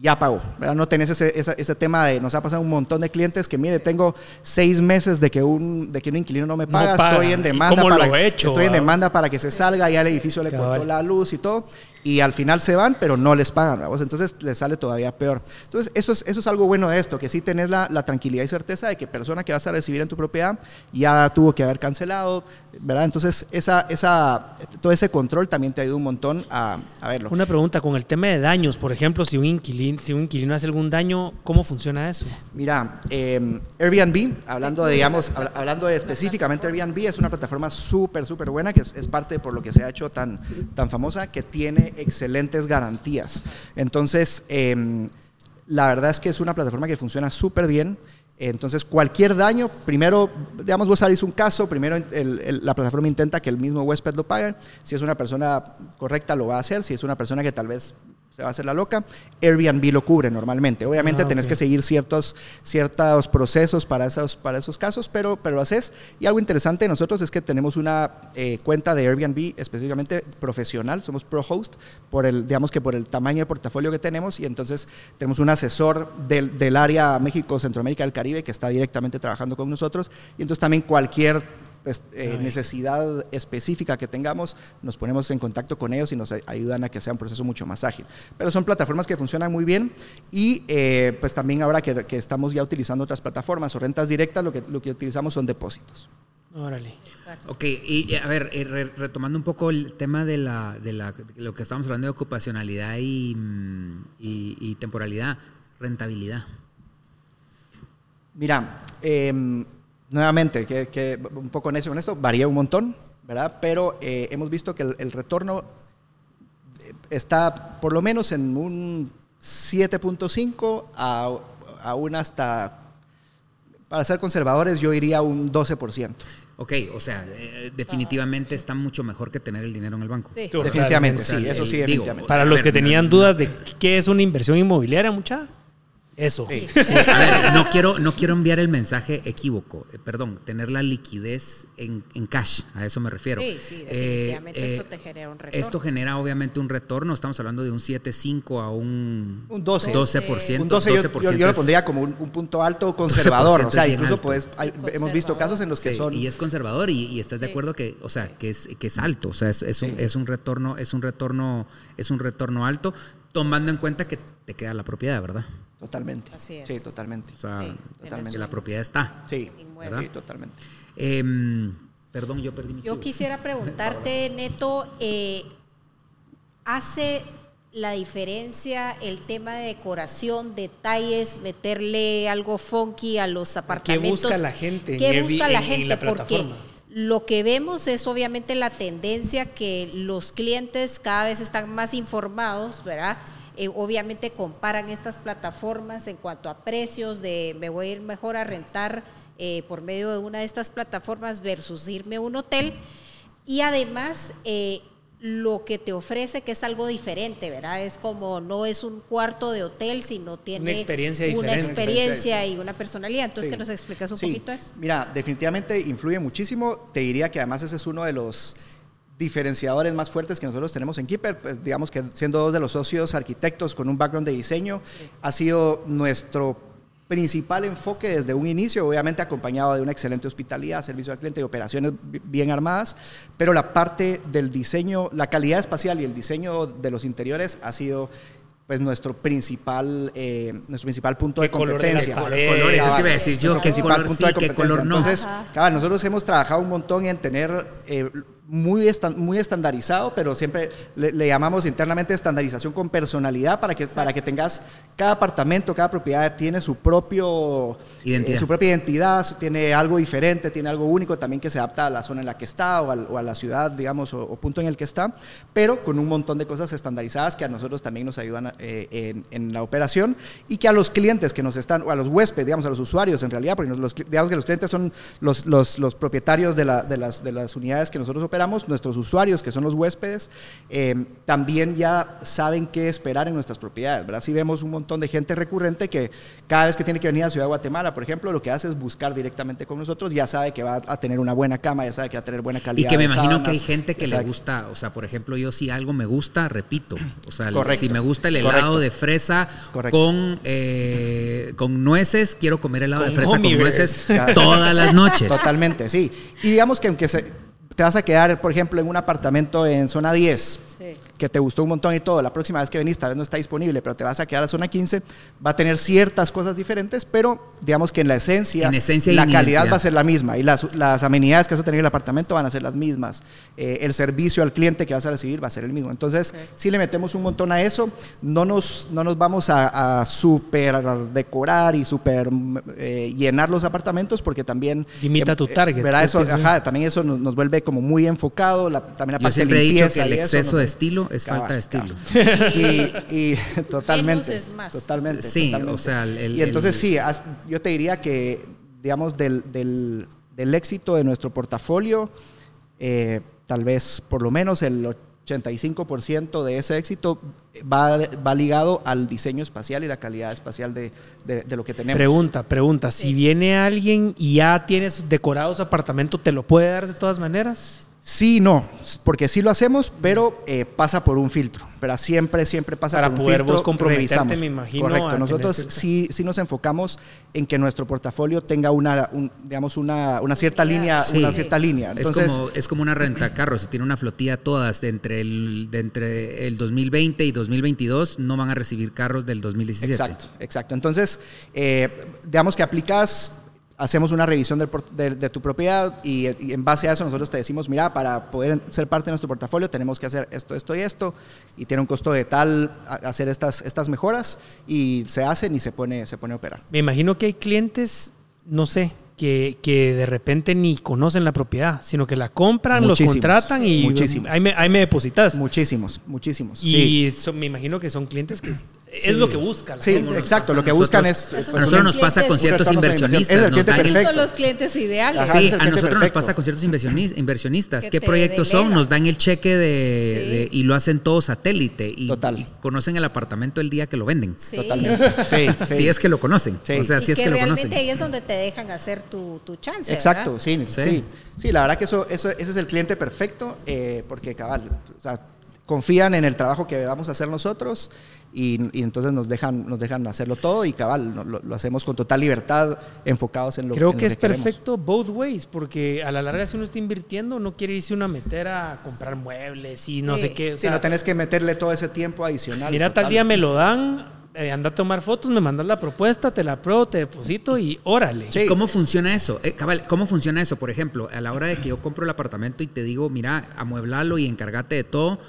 ya pagó, ¿verdad? No tenés ese, ese, tema de, nos ha pasado un montón de clientes que, mire, tengo seis meses de que un, de que un inquilino no me paga, estoy en demanda, para, estoy en demanda para que se salga, ya el edificio le cortó la luz y todo, y al final se van, pero no les pagan, entonces les sale todavía peor. Entonces, eso es, eso es algo bueno de esto, que sí tenés la, la tranquilidad y certeza de que persona que vas a recibir en tu propiedad ya tuvo que haber cancelado, ¿verdad? Entonces, esa, esa, todo ese control también te ayuda un montón a, a verlo.
Una pregunta, con el tema de daños, por ejemplo, si un inquilino, si un inquilino hace algún daño, ¿cómo funciona eso?
Mira, eh, Airbnb, hablando de, digamos, hablando de específicamente Airbnb, es una plataforma súper, súper buena, que es, es, parte por lo que se ha hecho tan, tan famosa, que tiene excelentes garantías. Entonces, em, la verdad es que es una plataforma que funciona súper bien. Entonces, cualquier daño, primero, digamos, vos abrís un caso, primero la plataforma intenta que el mismo huésped lo pague. Si es una persona correcta, lo va a hacer. Si es una persona que tal vez se va a hacer la loca. Airbnb lo cubre normalmente. Obviamente ah, tenés que seguir ciertos, ciertos procesos para esos, para esos casos, pero, pero lo haces. Y algo interesante de nosotros es que tenemos una eh, cuenta de Airbnb específicamente profesional, somos pro host, por el, digamos que por el tamaño de portafolio que tenemos, y entonces tenemos un asesor del, del área México, Centroamérica, del Caribe que está directamente trabajando con nosotros. Y entonces también cualquier pues, eh, necesidad específica que tengamos, nos ponemos en contacto con ellos y nos ayudan a que sea un proceso mucho más ágil. Pero son plataformas que funcionan muy bien y eh, pues también ahora que, que, estamos ya utilizando otras plataformas o rentas directas, lo que, lo que utilizamos son depósitos.
Órale. Exacto. Ok, y a ver, eh, retomando un poco el tema de, la, de, la, lo que estamos hablando de ocupacionalidad y, mm, y, temporalidad, rentabilidad.
Mira, em, nuevamente, que, un poco necio con esto, varía un montón, ¿verdad? Pero eh, hemos visto que el, retorno eh, está por lo menos en un 7.5 a, a un hasta, para ser conservadores, yo iría un 12%.
Ok, o sea, eh, definitivamente está mucho mejor que tener el dinero en el banco.
Sí. Definitivamente, sí, eso sí, definitivamente.
Para los que tenían dudas de qué es una inversión inmobiliaria, mucha, eso.
a ver, no quiero, no quiero enviar el mensaje equívoco. Eh, perdón, tener la liquidez en, en, cash, a eso me refiero.
Sí, sí, definitivamente eh, esto te genera un retorno.
Esto genera obviamente un retorno. Estamos hablando de un 7,5 a un,
un 12.
12%.
Un 12, yo, yo, lo pondría como un, punto alto conservador. O sea, incluso puedes, hemos visto casos en los que son.
Y es conservador y, y estás de acuerdo que, o sea, que es, que es alto. O sea, es, es, un, es un retorno, es un retorno, es un retorno alto, tomando en cuenta que te queda la propiedad, ¿verdad?
Totalmente. Así es. Sí, totalmente.
O sea, totalmente. la propiedad está.
Sí, sí totalmente.
Em, perdón, yo perdí mi
Yo quisiera preguntarte, Neto, eh, ¿hace la diferencia el tema de decoración, detalles, meterle algo funky a los apartamentos?
¿Qué busca la gente?
¿Qué busca la gente? Porque lo que vemos es obviamente la tendencia que los clientes cada vez están más informados, ¿verdad? Eh, obviamente comparan estas plataformas en cuanto a precios de me voy a ir mejor a rentar eh, por medio de una de estas plataformas versus irme a un hotel. Y además, eh, lo que te ofrece que es algo diferente, ¿verdad? Es como no es un cuarto de hotel, sino tiene
una experiencia,
una experiencia y una personalidad. Entonces, que nos explicas un poquito eso?
Mira, definitivamente influye muchísimo. Te diría que además ese es uno de los diferenciadores más fuertes que nosotros tenemos en Keeper, pues, digamos que siendo dos de los socios arquitectos con un background de diseño, ha sido nuestro principal enfoque desde un inicio, obviamente acompañado de una excelente hospitalidad, servicio al cliente y operaciones bien armadas, pero la parte del diseño, la calidad espacial y el diseño de los interiores ha sido pues nuestro principal eh, nuestro principal punto de competencia.
Color, colores, eso iba a decir yo, qué color sí, qué color no.
Entonces, nosotros hemos trabajado un montón en tener eh, muy, muy estandarizado, pero siempre le, llamamos internamente estandarización con personalidad para que, para que tengas cada apartamento, cada propiedad tiene su, propio, eh, su propia identidad, tiene algo diferente, tiene algo único también que se adapta a la zona en la que está o a, la ciudad, digamos, o, punto en el que está, pero con un montón de cosas estandarizadas que a nosotros también nos ayudan eh, en, la operación y que a los clientes que nos están, o a los huéspedes, digamos, a los usuarios en realidad, porque los, digamos que los clientes son los, los, los propietarios de, la, de, las, de las unidades que nosotros operamos, nuestros usuarios, que son los huéspedes, eh, también ya saben qué esperar en nuestras propiedades, ¿verdad? Si vemos un montón de gente recurrente que cada vez que tiene que venir a Ciudad de Guatemala, por ejemplo, lo que hace es buscar directamente con nosotros, ya sabe que va a tener una buena cama, ya sabe que va a tener buena calidad.
Y que me imagino que hay gente que le gusta, o sea, por ejemplo, yo si algo me gusta, repito, o sea, si me gusta el helado de fresa con, eh, con nueces, quiero comer helado de fresa con nueces todas las noches.
Totalmente, sí. Y digamos que aunque se, te vas a quedar, por ejemplo, en un apartamento en zona 10, que te gustó un montón y todo, la próxima vez que venís tal vez no está disponible, pero te vas a quedar a zona 15, va a tener ciertas cosas diferentes, pero digamos que en la esencia, la calidad va a ser la misma y las, las, amenidades que vas a tener en el apartamento van a ser las mismas. Eh, el servicio al cliente que vas a recibir va a ser el mismo. Entonces, si le metemos un montón a eso, no nos, no nos vamos a, a super decorar y super eh, llenar los apartamentos porque también...
Limita tu target.
Eso, ajá, también eso nos, vuelve como muy enfocado, la, también la
parte siempre he dicho que el exceso de estilo es falta de estilo.
Y, totalmente. Totalmente.
Sí, o sea,
y entonces sí, yo te diría que, digamos, del, del, éxito de nuestro portafolio, eh, tal vez por lo menos el 85% de ese éxito va, va, ligado al diseño espacial y la calidad espacial de, de, lo que tenemos.
Pregunta, pregunta, si viene alguien y ya tienes decorados apartamento, ¿te lo puede dar de todas maneras?
Sí, no, porque sí lo hacemos, pero eh, pasa por un filtro. Pero siempre, siempre pasa por un
poder
filtro.
Vos comprometerte, me imagino.
Correcto. Nosotros sí, sí nos enfocamos en que nuestro portafolio tenga una, digamos, una, una cierta línea, una cierta línea.
Entonces, es como, es como una renta carros. Si tiene una flotilla todas de entre el, de entre el 2020 y 2022, no van a recibir carros del 2017.
Exacto, exacto. Entonces, eh, digamos que aplicas hacemos una revisión de, tu propiedad y, en base a eso nosotros te decimos, mira, para poder ser parte de nuestro portafolio tenemos que hacer esto, esto y esto y tiene un costo de tal hacer estas, estas mejoras y se hacen y se pone, se pone a operar.
Me imagino que hay clientes, no sé, que, que, de repente ni conocen la propiedad, sino que la compran, los contratan y ahí me, ahí me depositas.
Muchísimos, muchísimos.
Y me imagino que son clientes que es lo que buscan.
Sí, exacto. Lo que buscan es.
nosotros nos pasa con ciertos inversionistas.
son los clientes ideales.
sí, a nosotros nos pasa con ciertos inversionistas. ¿Qué proyectos son? Nos dan el cheque de, y lo hacen todo satélite. Y, conocen el apartamento el día que lo venden.
Totalmente. Sí,
Si es que lo conocen. O sea, si es que lo conocen.
ahí es donde te dejan hacer tu, tu chance.
Exacto, sí, sí. Sí, la verdad que eso, eso, ese es el cliente perfecto, eh, porque cabal, o sea, confían en el trabajo que vamos a hacer nosotros y, entonces nos dejan, nos dejan hacerlo todo y cabal, lo, hacemos con total libertad, enfocados en lo,
Creo
que
es perfecto both ways, porque a la larga si uno está invirtiendo no quiere irse uno a meter a comprar muebles y no sé qué.
si no tenés que meterle todo ese tiempo adicional.
Mira, tal día me lo dan, eh, anda a tomar fotos, me mandas la propuesta, te la apruebo, te deposito y órale.
¿Cómo funciona eso? Eh, cabal, ¿Cómo funciona eso? Por ejemplo, a la hora de que yo compro el apartamento y te digo, mira, amueblalo y encárgate de todo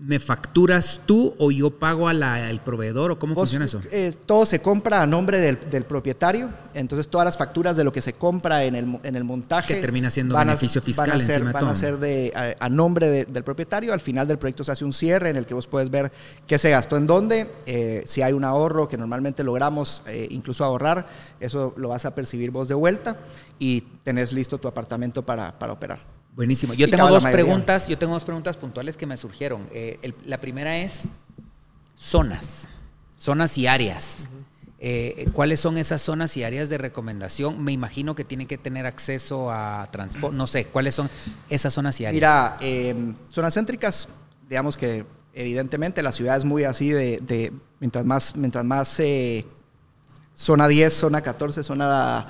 ¿Me facturas tú o yo pago al proveedor o cómo funciona eso?
Eh, todo se compra a nombre del, propietario, entonces todas las facturas de lo que se compra en el, en el montaje...
Que termina siendo beneficio fiscal
van a ser,
encima
Van a ser de, a, nombre del propietario, al final del proyecto se hace un cierre en el que vos puedes ver qué se gastó en dónde, eh, si hay un ahorro que normalmente logramos eh, incluso ahorrar, eso lo vas a percibir vos de vuelta y tenés listo tu apartamento para, para operar.
Buenísimo. Yo tengo dos preguntas, yo tengo dos preguntas puntuales que me surgieron. Eh, la primera es zonas, zonas y áreas. Eh, ¿Cuáles son esas zonas y áreas de recomendación? Me imagino que tienen que tener acceso a transporte, no sé, ¿cuáles son esas zonas y áreas?
Mira, em, zonas céntricas, digamos que evidentemente la ciudad es muy así de, mientras más, mientras más eh, zona 10, zona 14, zona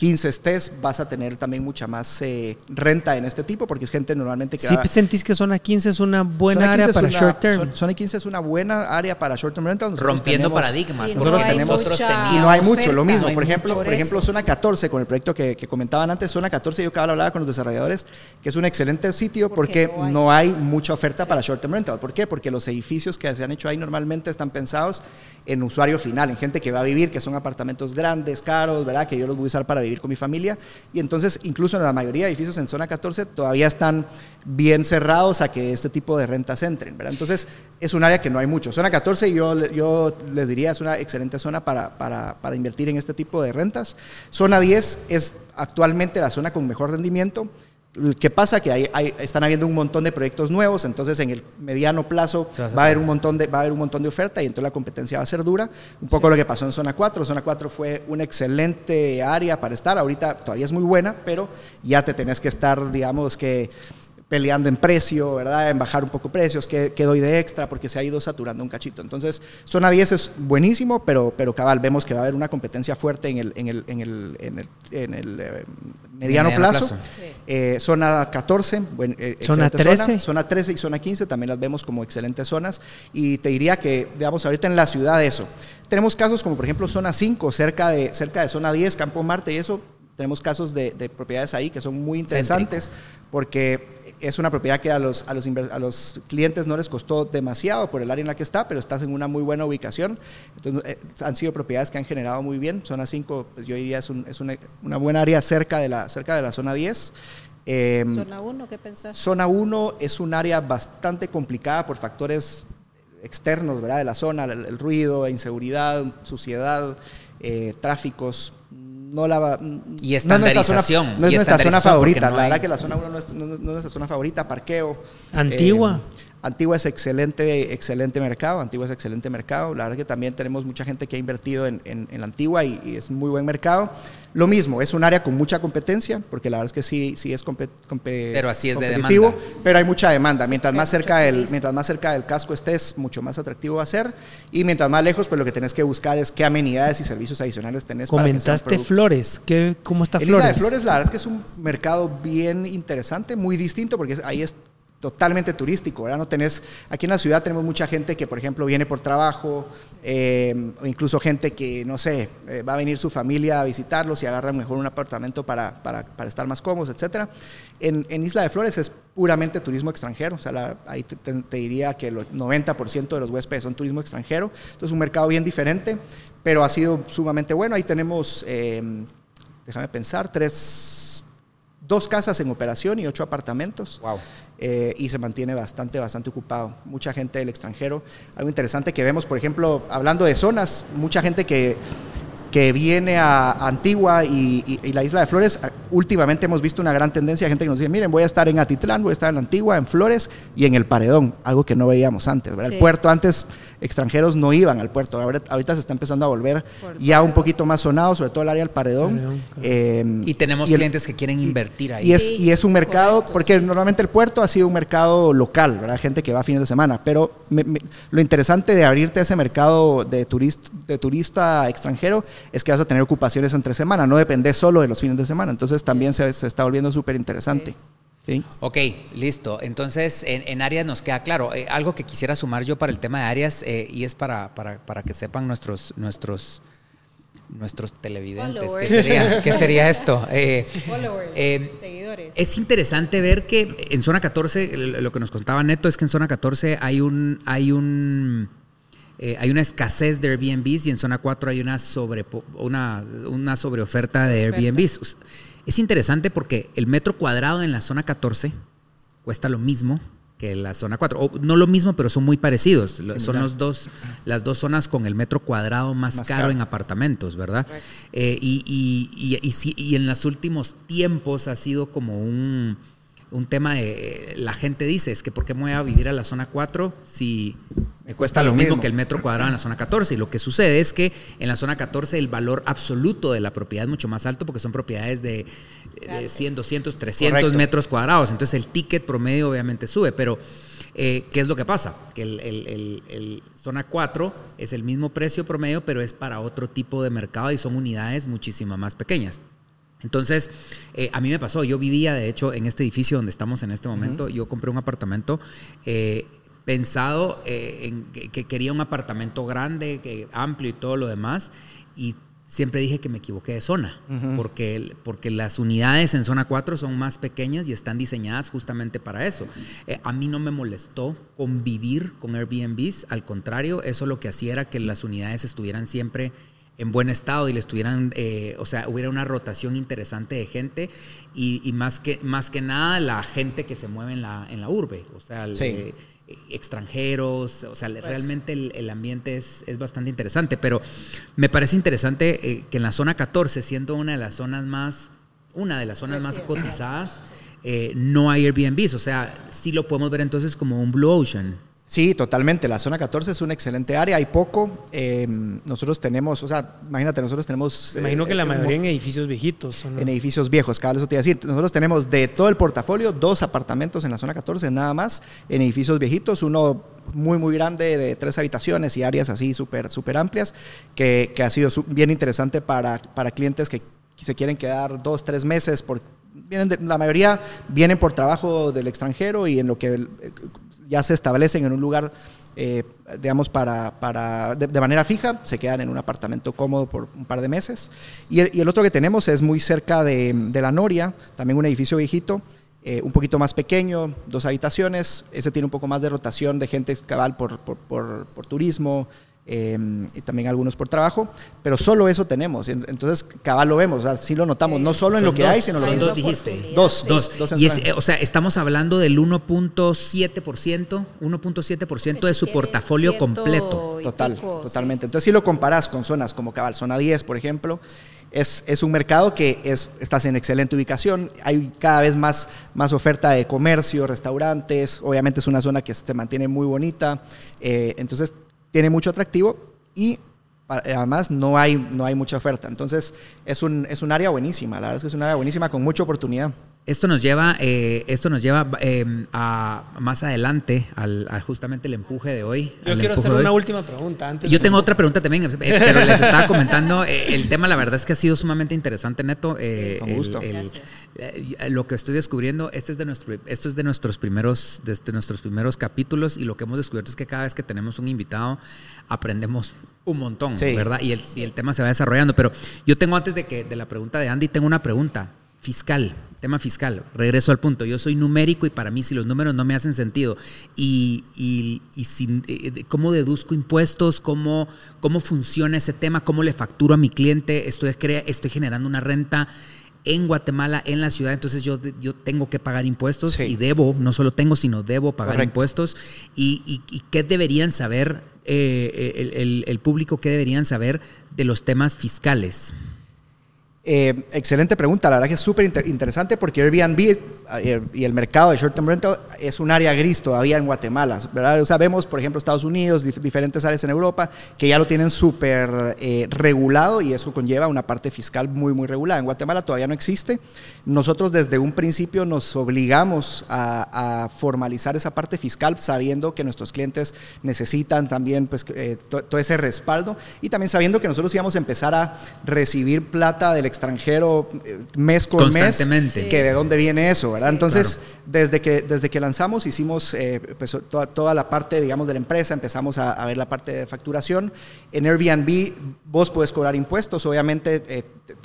15 estés, vas a tener también mucha más eh, renta en este tipo, porque es gente normalmente que...
¿Sí sentís que zona 15 es una buena área para short term?
Zona 15 es una buena área para short term rental.
Rompiendo paradigmas.
Nosotros tenemos... y no hay mucho, lo mismo. por ejemplo, por ejemplo, zona 14, con el proyecto que, comentaban antes, zona 14, yo cada hablaba con los desarrolladores, que es un excelente sitio porque no hay, mucha oferta para short term rental. ¿Por qué? Porque los edificios que se han hecho ahí normalmente están pensados en usuario final, en gente que va a vivir, que son apartamentos grandes, caros, ¿verdad? Que yo los voy a usar para vivir con mi familia. Y entonces, incluso en la mayoría de edificios en zona 14 todavía están bien cerrados a que este tipo de rentas entren, ¿verdad? Entonces, es un área que no hay mucho. Zona 14 yo, yo les diría es una excelente zona para, para, para invertir en este tipo de rentas. Zona 10 es actualmente la zona con mejor rendimiento ¿Qué pasa? Que hay, están habiendo un montón de proyectos nuevos, entonces en el mediano plazo va a, haber un montón de, va a haber un montón de oferta y entonces la competencia va a ser dura. Un poco lo que pasó en Zona 4. Zona 4 fue una excelente área para estar, ahorita todavía es muy buena, pero ya te tenés que estar, digamos que peleando en precio, ¿verdad? En bajar un poco precios, que, doy de extra, porque se ha ido saturando un cachito. Entonces, zona 10 es buenísimo, pero, pero cabal, vemos que va a haber una competencia fuerte en el, en el, en el, en el, eh, mediano, plazo. Eh, zona 14, eh,
zona 13.
Zona, 13 y zona 15 también las vemos como excelentes zonas. Y te diría que, digamos, ahorita en la ciudad eso. Tenemos casos como, por ejemplo, zona 5, cerca de, cerca de zona 10, Campo Marte y eso. Tenemos casos de, propiedades ahí que son muy interesantes porque es una propiedad que a los, a los, a, los, clientes no les costó demasiado por el área en la que está, pero estás en una muy buena ubicación. Entonces, eh, han sido propiedades que han generado muy bien. Zona 5, pues yo diría, es, un, es una, una, buena área cerca de la, cerca de la zona 10.
Em, zona 1, ¿qué pensás?
Zona 1 es un área bastante complicada por factores externos ¿verdad? de la zona, el, ruido, inseguridad, suciedad, eh, tráficos no la
y estandarización
no es nuestra zona, favorita la verdad que la zona 1 no es, nuestra zona favorita parqueo
antigua.
eh, Antigua es excelente, excelente mercado, Antigua es excelente mercado. La verdad que también tenemos mucha gente que ha invertido en, en, la Antigua y, es muy buen mercado. Lo mismo, es un área con mucha competencia, porque la verdad es que sí, sí es competitivo.
pero así es de demanda.
pero hay mucha demanda. mientras, más cerca del, mientras más cerca del casco estés, mucho más atractivo va a ser. Y mientras más lejos, pues lo que tenés que buscar es qué amenidades y servicios adicionales tenés.
Comentaste Flores, ¿Qué, ¿cómo está Flores?
de Flores, la verdad es que es un mercado bien interesante, muy distinto, porque ahí es totalmente turístico, ¿verdad? No tenés, aquí en la ciudad tenemos mucha gente que, por ejemplo, viene por trabajo, eh, o incluso gente que, no sé, eh, va a venir su familia a visitarlos y agarran mejor un apartamento para, para, para estar más cómodos, etc. En, Isla de Flores es puramente turismo extranjero, o sea, ahí te, diría que el 90% de los huéspedes son turismo extranjero, entonces es un mercado bien diferente, pero ha sido sumamente bueno. Ahí tenemos, eh, déjame pensar, tres dos casas en operación y ocho apartamentos.
Wow.
Eh, y se mantiene bastante, bastante ocupado. Mucha gente del extranjero. Algo interesante que vemos, por ejemplo, hablando de zonas, mucha gente que que viene a Antigua y, la isla de Flores, últimamente hemos visto una gran tendencia de gente que nos dice, miren, voy a estar en Atitlán, voy a estar en Antigua, en Flores y en el Paredón, algo que no veíamos antes. El puerto antes, extranjeros no iban al puerto, ahorita se está empezando a volver ya un poquito más sonado, sobre todo el área del Paredón.
Eh, y tenemos clientes que quieren invertir ahí.
Y es, y es un mercado, porque normalmente el puerto ha sido un mercado local, ¿verdad? gente que va a fines de semana, pero lo interesante de abrirte a ese mercado de, turista, de turista extranjero es que vas a tener ocupaciones entre semana, no depende solo de los fines de semana. Entonces también se, está volviendo súper interesante. Sí.
Ok, listo. Entonces, en, áreas nos queda claro. Eh, algo que quisiera sumar yo para el tema de áreas, eh, y es para, para, que sepan nuestros, nuestros, nuestros televidentes. ¿Qué sería, esto? Eh, seguidores. Es interesante ver que en zona 14, lo que nos contaba Neto es que en zona 14 hay un, hay un eh, hay una escasez de Airbnbs y en zona 4 hay una, sobre, una, una sobreoferta de Airbnbs. Es interesante porque el metro cuadrado en la zona 14 cuesta lo mismo que en la zona 4. O, no lo mismo, pero son muy parecidos. son los dos, las dos zonas con el metro cuadrado más, caro, en apartamentos, ¿verdad? Eh, y, y, y, y, en los últimos tiempos ha sido como un un tema de la gente dice, es que ¿por qué me voy a vivir a la zona 4 si me cuesta lo, mismo, que el metro cuadrado en la zona 14? Y lo que sucede es que en la zona 14 el valor absoluto de la propiedad es mucho más alto porque son propiedades de, 100, 200, 300 metros cuadrados. Entonces el ticket promedio obviamente sube, pero eh, ¿qué es lo que pasa? Que el, el zona 4 es el mismo precio promedio, pero es para otro tipo de mercado y son unidades muchísimo más pequeñas. Entonces, eh, a mí me pasó, yo vivía, de hecho, en este edificio donde estamos en este momento, yo compré un apartamento eh, pensado eh, en que, quería un apartamento grande, amplio y todo lo demás, y siempre dije que me equivoqué de zona, porque, porque las unidades en zona 4 son más pequeñas y están diseñadas justamente para eso. a mí no me molestó convivir con Airbnbs, al contrario, eso lo que hacía era que las unidades estuvieran siempre en buen estado y le estuvieran, eh, o sea, hubiera una rotación interesante de gente y, más, que, más que nada la gente que se mueve en la, en la urbe, o sea, eh, extranjeros, o sea, pues. realmente el, ambiente es, es, bastante interesante, pero me parece interesante eh, que en la zona 14, siendo una de las zonas más, una de las zonas más cotizadas, no hay Airbnbs, o sea, sí lo podemos ver entonces como un Blue Ocean.
Sí, totalmente. La zona 14 es una excelente área. Hay poco. Em, nosotros tenemos, o sea, imagínate, nosotros tenemos.
Imagino que la eh, mayoría en edificios viejitos.
En edificios viejos, cada vez eso te iba a decir. Nosotros tenemos de todo el portafolio dos apartamentos en la zona 14, nada más, en edificios viejitos. Uno muy, muy grande de tres habitaciones y áreas así súper, súper amplias, que, que, ha sido bien interesante para, para clientes que se quieren quedar dos, tres meses por vienen la mayoría vienen por trabajo del extranjero y en lo que ya se establecen en un lugar, eh, digamos, para, para de, manera fija, se quedan en un apartamento cómodo por un par de meses. Y el, otro que tenemos es muy cerca de, de la Noria, también un edificio viejito, eh, un poquito más pequeño, dos habitaciones. Ese tiene un poco más de rotación de gente cabal por, por, por, por turismo, Em, y también algunos por trabajo, pero solo eso tenemos. Entonces, cabal lo vemos, o sí lo notamos, no solo en lo que hay, sino
en
lo
dos dijiste.
Dos, dos, dos
y O sea, estamos hablando del 1.7%, 1.7% de su portafolio completo.
Total, totalmente. Entonces, si lo comparas con zonas como cabal, zona 10, por ejemplo, es, es, un mercado que es, estás en excelente ubicación, hay cada vez más, más oferta de comercio, restaurantes, obviamente es una zona que se mantiene muy bonita, eh, entonces tiene mucho atractivo y además no hay, no hay mucha oferta. Entonces es un, es un área buenísima, la verdad es que es un área buenísima con mucha oportunidad.
Esto nos lleva, eh, esto nos lleva eh, a más adelante al, justamente el empuje de hoy.
Yo quiero hacer una última pregunta antes.
Yo tengo otra pregunta también, pero les estaba comentando el tema. La verdad es que ha sido sumamente interesante, Neto. Con gusto. lo que estoy descubriendo, este es de nuestro, esto es de nuestros primeros, de nuestros primeros capítulos y lo que hemos descubierto es que cada vez que tenemos un invitado aprendemos un montón, ¿verdad? Y el, y el, tema se va desarrollando. Pero yo tengo antes de que de la pregunta de Andy, tengo una pregunta fiscal, tema fiscal. Regreso al punto. Yo soy numérico y para mí si los números no me hacen sentido y, y, y eh, cómo deduzco impuestos, cómo, cómo funciona ese tema, cómo le facturo a mi cliente, estoy, estoy generando una renta en Guatemala, en la ciudad, entonces yo, yo tengo que pagar impuestos y debo, no solo tengo, sino debo pagar impuestos. Y, qué deberían saber eh, el, el, público, qué deberían saber de los temas fiscales?
Eh, excelente pregunta, la verdad que es súper interesante porque Airbnb eh, y el mercado de short term rental es un área gris todavía en Guatemala, ¿verdad? Sabemos, por ejemplo, Estados Unidos, diferentes áreas en Europa que ya lo tienen súper eh, regulado y eso conlleva una parte fiscal muy, muy regulada. En Guatemala todavía no existe. Nosotros desde un principio nos obligamos a, formalizar esa parte fiscal sabiendo que nuestros clientes necesitan también pues, todo ese respaldo y también sabiendo que nosotros íbamos a empezar a recibir plata del extranjero eh, mes con mes, que de dónde viene eso, ¿verdad? Entonces, desde, que, desde que lanzamos hicimos eh, pues, toda, toda, la parte, digamos, de la empresa, empezamos a, ver la parte de facturación. En Airbnb vos puedes cobrar impuestos, obviamente eh,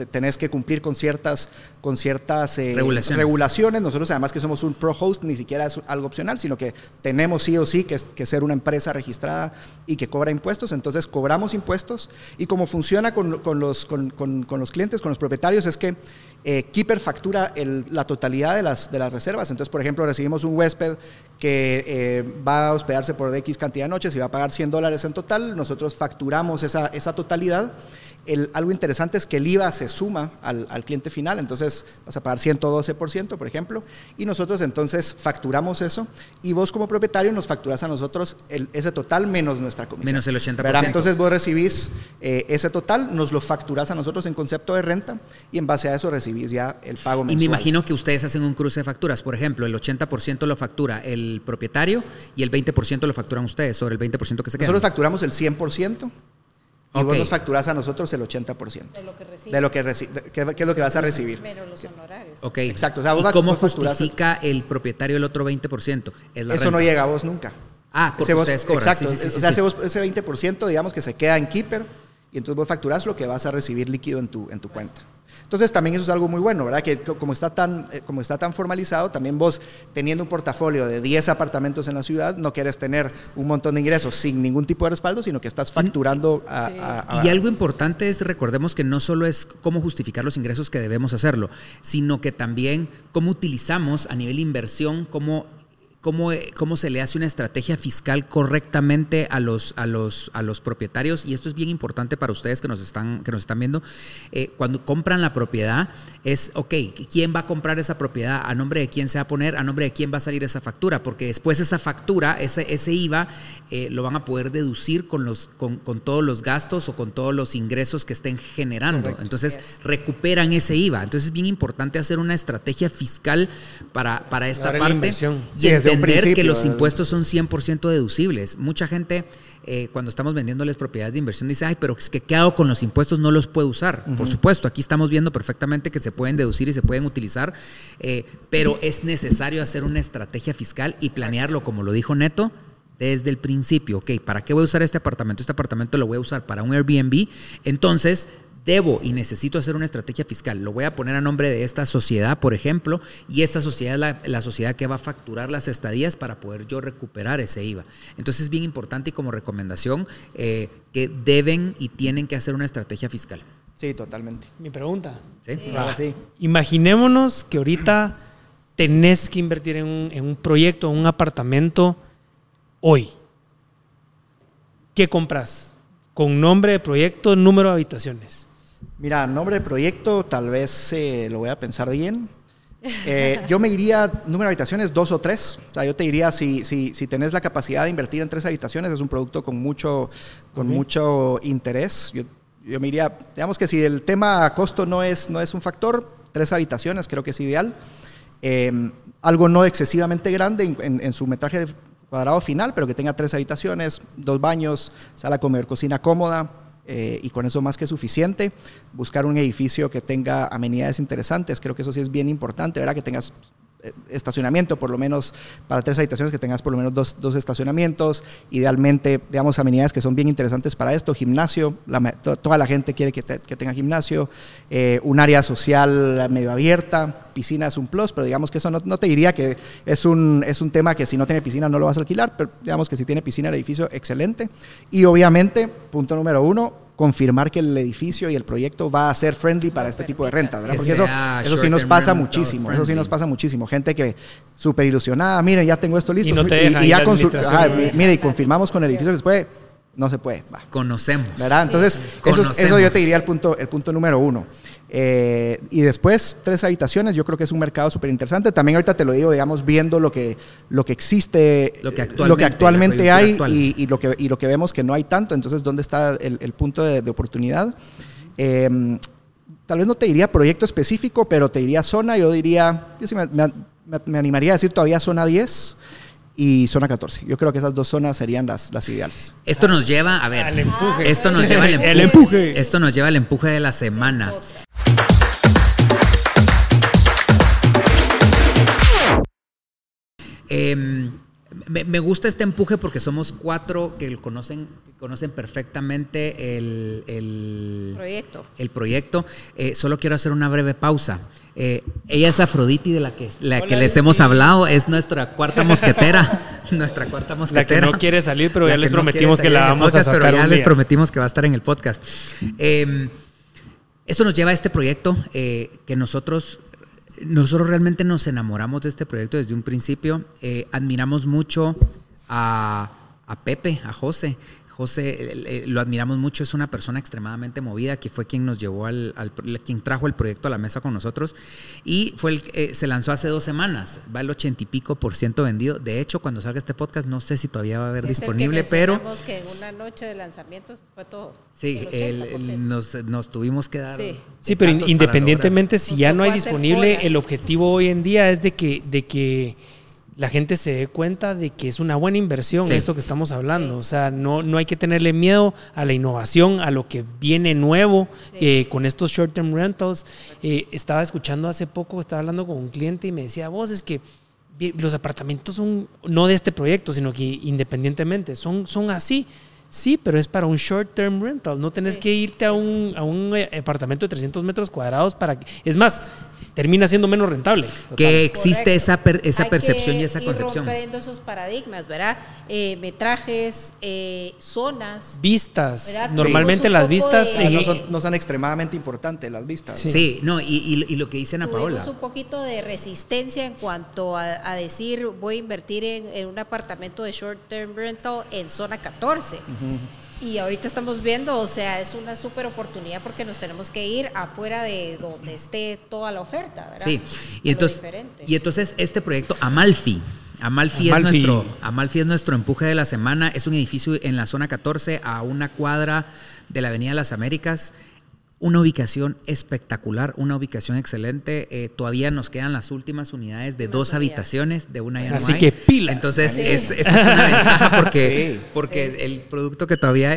tenés que cumplir con ciertas, con ciertas regulaciones. Nosotros además que somos un pro host, ni siquiera es algo opcional, sino que tenemos sí o sí que, que ser una empresa registrada y que cobra impuestos, entonces cobramos impuestos y como funciona con, con los, con, con los clientes, con propietarios es que eh, Keeper factura la totalidad de las, de las reservas. Entonces, por ejemplo, recibimos un huésped que eh, va a hospedarse por X cantidad de noches y va a pagar 100 dólares en total. Nosotros facturamos esa, esa totalidad algo interesante es que el IVA se suma al, cliente final, entonces vas a pagar 112%, por ejemplo, y nosotros entonces facturamos eso y vos como propietario nos facturas a nosotros ese total menos nuestra comisión.
Menos el 80%.
Entonces vos recibís eh, ese total, nos lo facturas a nosotros en concepto de renta y en base a eso recibís ya el pago mensual.
Y me imagino que ustedes hacen un cruce de facturas, por ejemplo, el 80% lo factura el propietario y el 20% lo facturan ustedes sobre el 20% que se queda.
Nosotros facturamos el 100%. Y vos nos facturas a nosotros el 80%. De lo que recibes. De lo que ¿Qué, es lo que vas a recibir? Menos los
honorarios. Ok. Exacto. ¿Y cómo justifica el propietario el otro 20%?
Eso no llega a vos nunca.
Ah, porque ustedes cobran.
Exacto. o sea, ese, 20%, digamos, que se queda en Keeper y entonces vos facturas lo que vas a recibir líquido en tu, en tu cuenta. Entonces también eso es algo muy bueno, ¿verdad? Que como está tan, eh, como está tan formalizado, también vos teniendo un portafolio de 10 apartamentos en la ciudad, no quieres tener un montón de ingresos sin ningún tipo de respaldo, sino que estás facturando
a, Y algo importante es, recordemos que no solo es cómo justificar los ingresos que debemos hacerlo, sino que también cómo utilizamos a nivel inversión, cómo cómo, se le hace una estrategia fiscal correctamente a los, a los, a los propietarios. Y esto es bien importante para ustedes que nos están, que nos están viendo. Eh, cuando compran la propiedad, es, ok, ¿quién va a comprar esa propiedad? ¿A nombre de quién se va a poner? ¿A nombre de quién va a salir esa factura? Porque después esa factura, ese, ese IVA, eh, lo van a poder deducir con, los, con, todos los gastos o con todos los ingresos que estén generando. Entonces, recuperan ese IVA. Entonces, es bien importante hacer una estrategia fiscal para, para esta parte. Y entender que los impuestos son 100% deducibles. Mucha gente, eh, cuando estamos vendiéndoles propiedades de inversión, dice, ay, pero es que ¿qué hago con los impuestos? No los puedo usar. Por supuesto, aquí estamos viendo perfectamente que se pueden deducir y se pueden utilizar, eh, pero es necesario hacer una estrategia fiscal y planearlo, como lo dijo Neto, desde el principio, ok, ¿para qué voy a usar este apartamento? Este apartamento lo voy a usar para un Airbnb. Entonces, debo y necesito hacer una estrategia fiscal. Lo voy a poner a nombre de esta sociedad, por ejemplo, y esta sociedad es la, sociedad que va a facturar las estadías para poder yo recuperar ese IVA. Entonces es bien importante y como recomendación eh, que deben y tienen que hacer una estrategia fiscal.
Sí, totalmente.
Mi pregunta. Sí. Imaginémonos que ahorita tenés que invertir en un, en un proyecto, en un apartamento hoy. ¿Qué compras? Con nombre de proyecto, número de habitaciones.
Mira, nombre de proyecto, tal vez eh, lo voy a pensar bien. Eh, yo me iría, número de habitaciones, dos o tres. O sea, yo te diría, si, si, si tenés la capacidad de invertir en tres habitaciones, es un producto con mucho, con mucho interés. Yo, yo, me iría, digamos que si el tema costo no es, no es un factor, tres habitaciones creo que es ideal. Em, algo no excesivamente grande en, su metraje cuadrado final, pero que tenga tres habitaciones, dos baños, sala comer, cocina cómoda, eh, y con eso más que suficiente. Buscar un edificio que tenga amenidades interesantes, creo que eso sí es bien importante, ¿verdad? Que tengas estacionamiento, por lo menos para tres habitaciones, que tengas por lo menos dos, dos estacionamientos, idealmente, digamos, amenidades que son bien interesantes para esto, gimnasio, toda la gente quiere que, que tenga gimnasio, eh, un área social medio abierta, piscina es un plus, pero digamos que eso no, no, te diría que es un, es un tema que si no tiene piscina no lo vas a alquilar, pero digamos que si tiene piscina el edificio, excelente. Y obviamente, punto número uno, confirmar que el edificio y el proyecto va a ser friendly para este tipo de rentas, ¿verdad? Porque eso, eso sí nos pasa muchísimo, eso sí nos pasa muchísimo. Gente que súper ilusionada, miren, ya tengo esto listo. Y, ya mire, y confirmamos con el edificio que se puede, no se puede.
Conocemos.
¿Verdad? Entonces, Eso, eso yo te diría el punto, el punto número uno. Eh, y después, tres habitaciones, yo creo que es un mercado súper interesante. También ahorita te lo digo, digamos, viendo lo que, lo que existe, lo que actualmente, hay y, lo que, y lo que vemos que no hay tanto. Entonces, ¿dónde está el, punto de, oportunidad? Eh, tal vez no te diría proyecto específico, pero te diría zona. Yo diría, yo sí me, me animaría a decir todavía zona 10 y zona 14. Yo creo que esas dos zonas serían las, las ideales.
Esto nos lleva, a ver, empuje. Esto nos lleva al empuje. El empuje. Esto nos lleva al empuje de la semana. Em, me, gusta este empuje porque somos cuatro que conocen, conocen perfectamente el,
proyecto.
El proyecto. Eh, solo quiero hacer una breve pausa. Eh, ella es Afroditi, de la que, la que les hemos hablado, es nuestra cuarta mosquetera. nuestra cuarta mosquetera.
La que no quiere salir, pero ya les prometimos que la vamos a sacar.
Pero ya les prometimos que va a estar en el podcast. Em, esto nos lleva a este proyecto eh, que nosotros nosotros realmente nos enamoramos de este proyecto desde un principio. Eh, admiramos mucho a, a, Pepe, a José. José lo admiramos mucho, es una persona extremadamente movida, que fue quien nos llevó al, quien trajo el proyecto a la mesa con nosotros y fue el eh, se lanzó hace dos semanas, va el ochenta y pico por ciento vendido. De hecho, cuando salga este podcast, no sé si todavía va a haber disponible,
que
pero
que en una noche de lanzamientos fue todo.
Sí, nos, nos, tuvimos que dar.
Sí, pero independientemente si ya no hay disponible, el objetivo hoy en día es de que, de que la gente se dé cuenta de que es una buena inversión esto que estamos hablando. O sea, no, no hay que tenerle miedo a la innovación, a lo que viene nuevo eh, con estos short-term rentals. Eh, estaba escuchando hace poco, estaba hablando con un cliente y me decía, vos es que los apartamentos son, no de este proyecto, sino que independientemente, son, son así. Sí, pero es para un short term rental. No tenés que irte a un, a un, eh, apartamento de 300 metros cuadrados para que... Es más, termina siendo menos rentable.
Que existe esa, esa percepción y esa ir concepción.
rompiendo esos paradigmas, ¿verdad? Eh, metrajes, eh, zonas.
Vistas. Normalmente las vistas...
no, son, no, son, extremadamente importantes las vistas.
Sí, no, y, y, lo que dicen a Paola.
un poquito de resistencia en cuanto a, a decir voy a invertir en, en, un apartamento de short term rental en zona 14. Y ahorita estamos viendo, o sea, es una súper oportunidad porque nos tenemos que ir afuera de donde esté toda la oferta, ¿verdad?
Sí, y entonces, y entonces este proyecto Amalfi, Amalfi, Es nuestro, Amalfi es nuestro empuje de la semana, es un edificio en la zona 14 a una cuadra de la Avenida de las Américas una ubicación espectacular, una ubicación excelente. Eh, todavía nos quedan las últimas unidades de dos habitaciones, de una ya
Así que pila.
Entonces, es, es una ventaja porque, porque el producto que todavía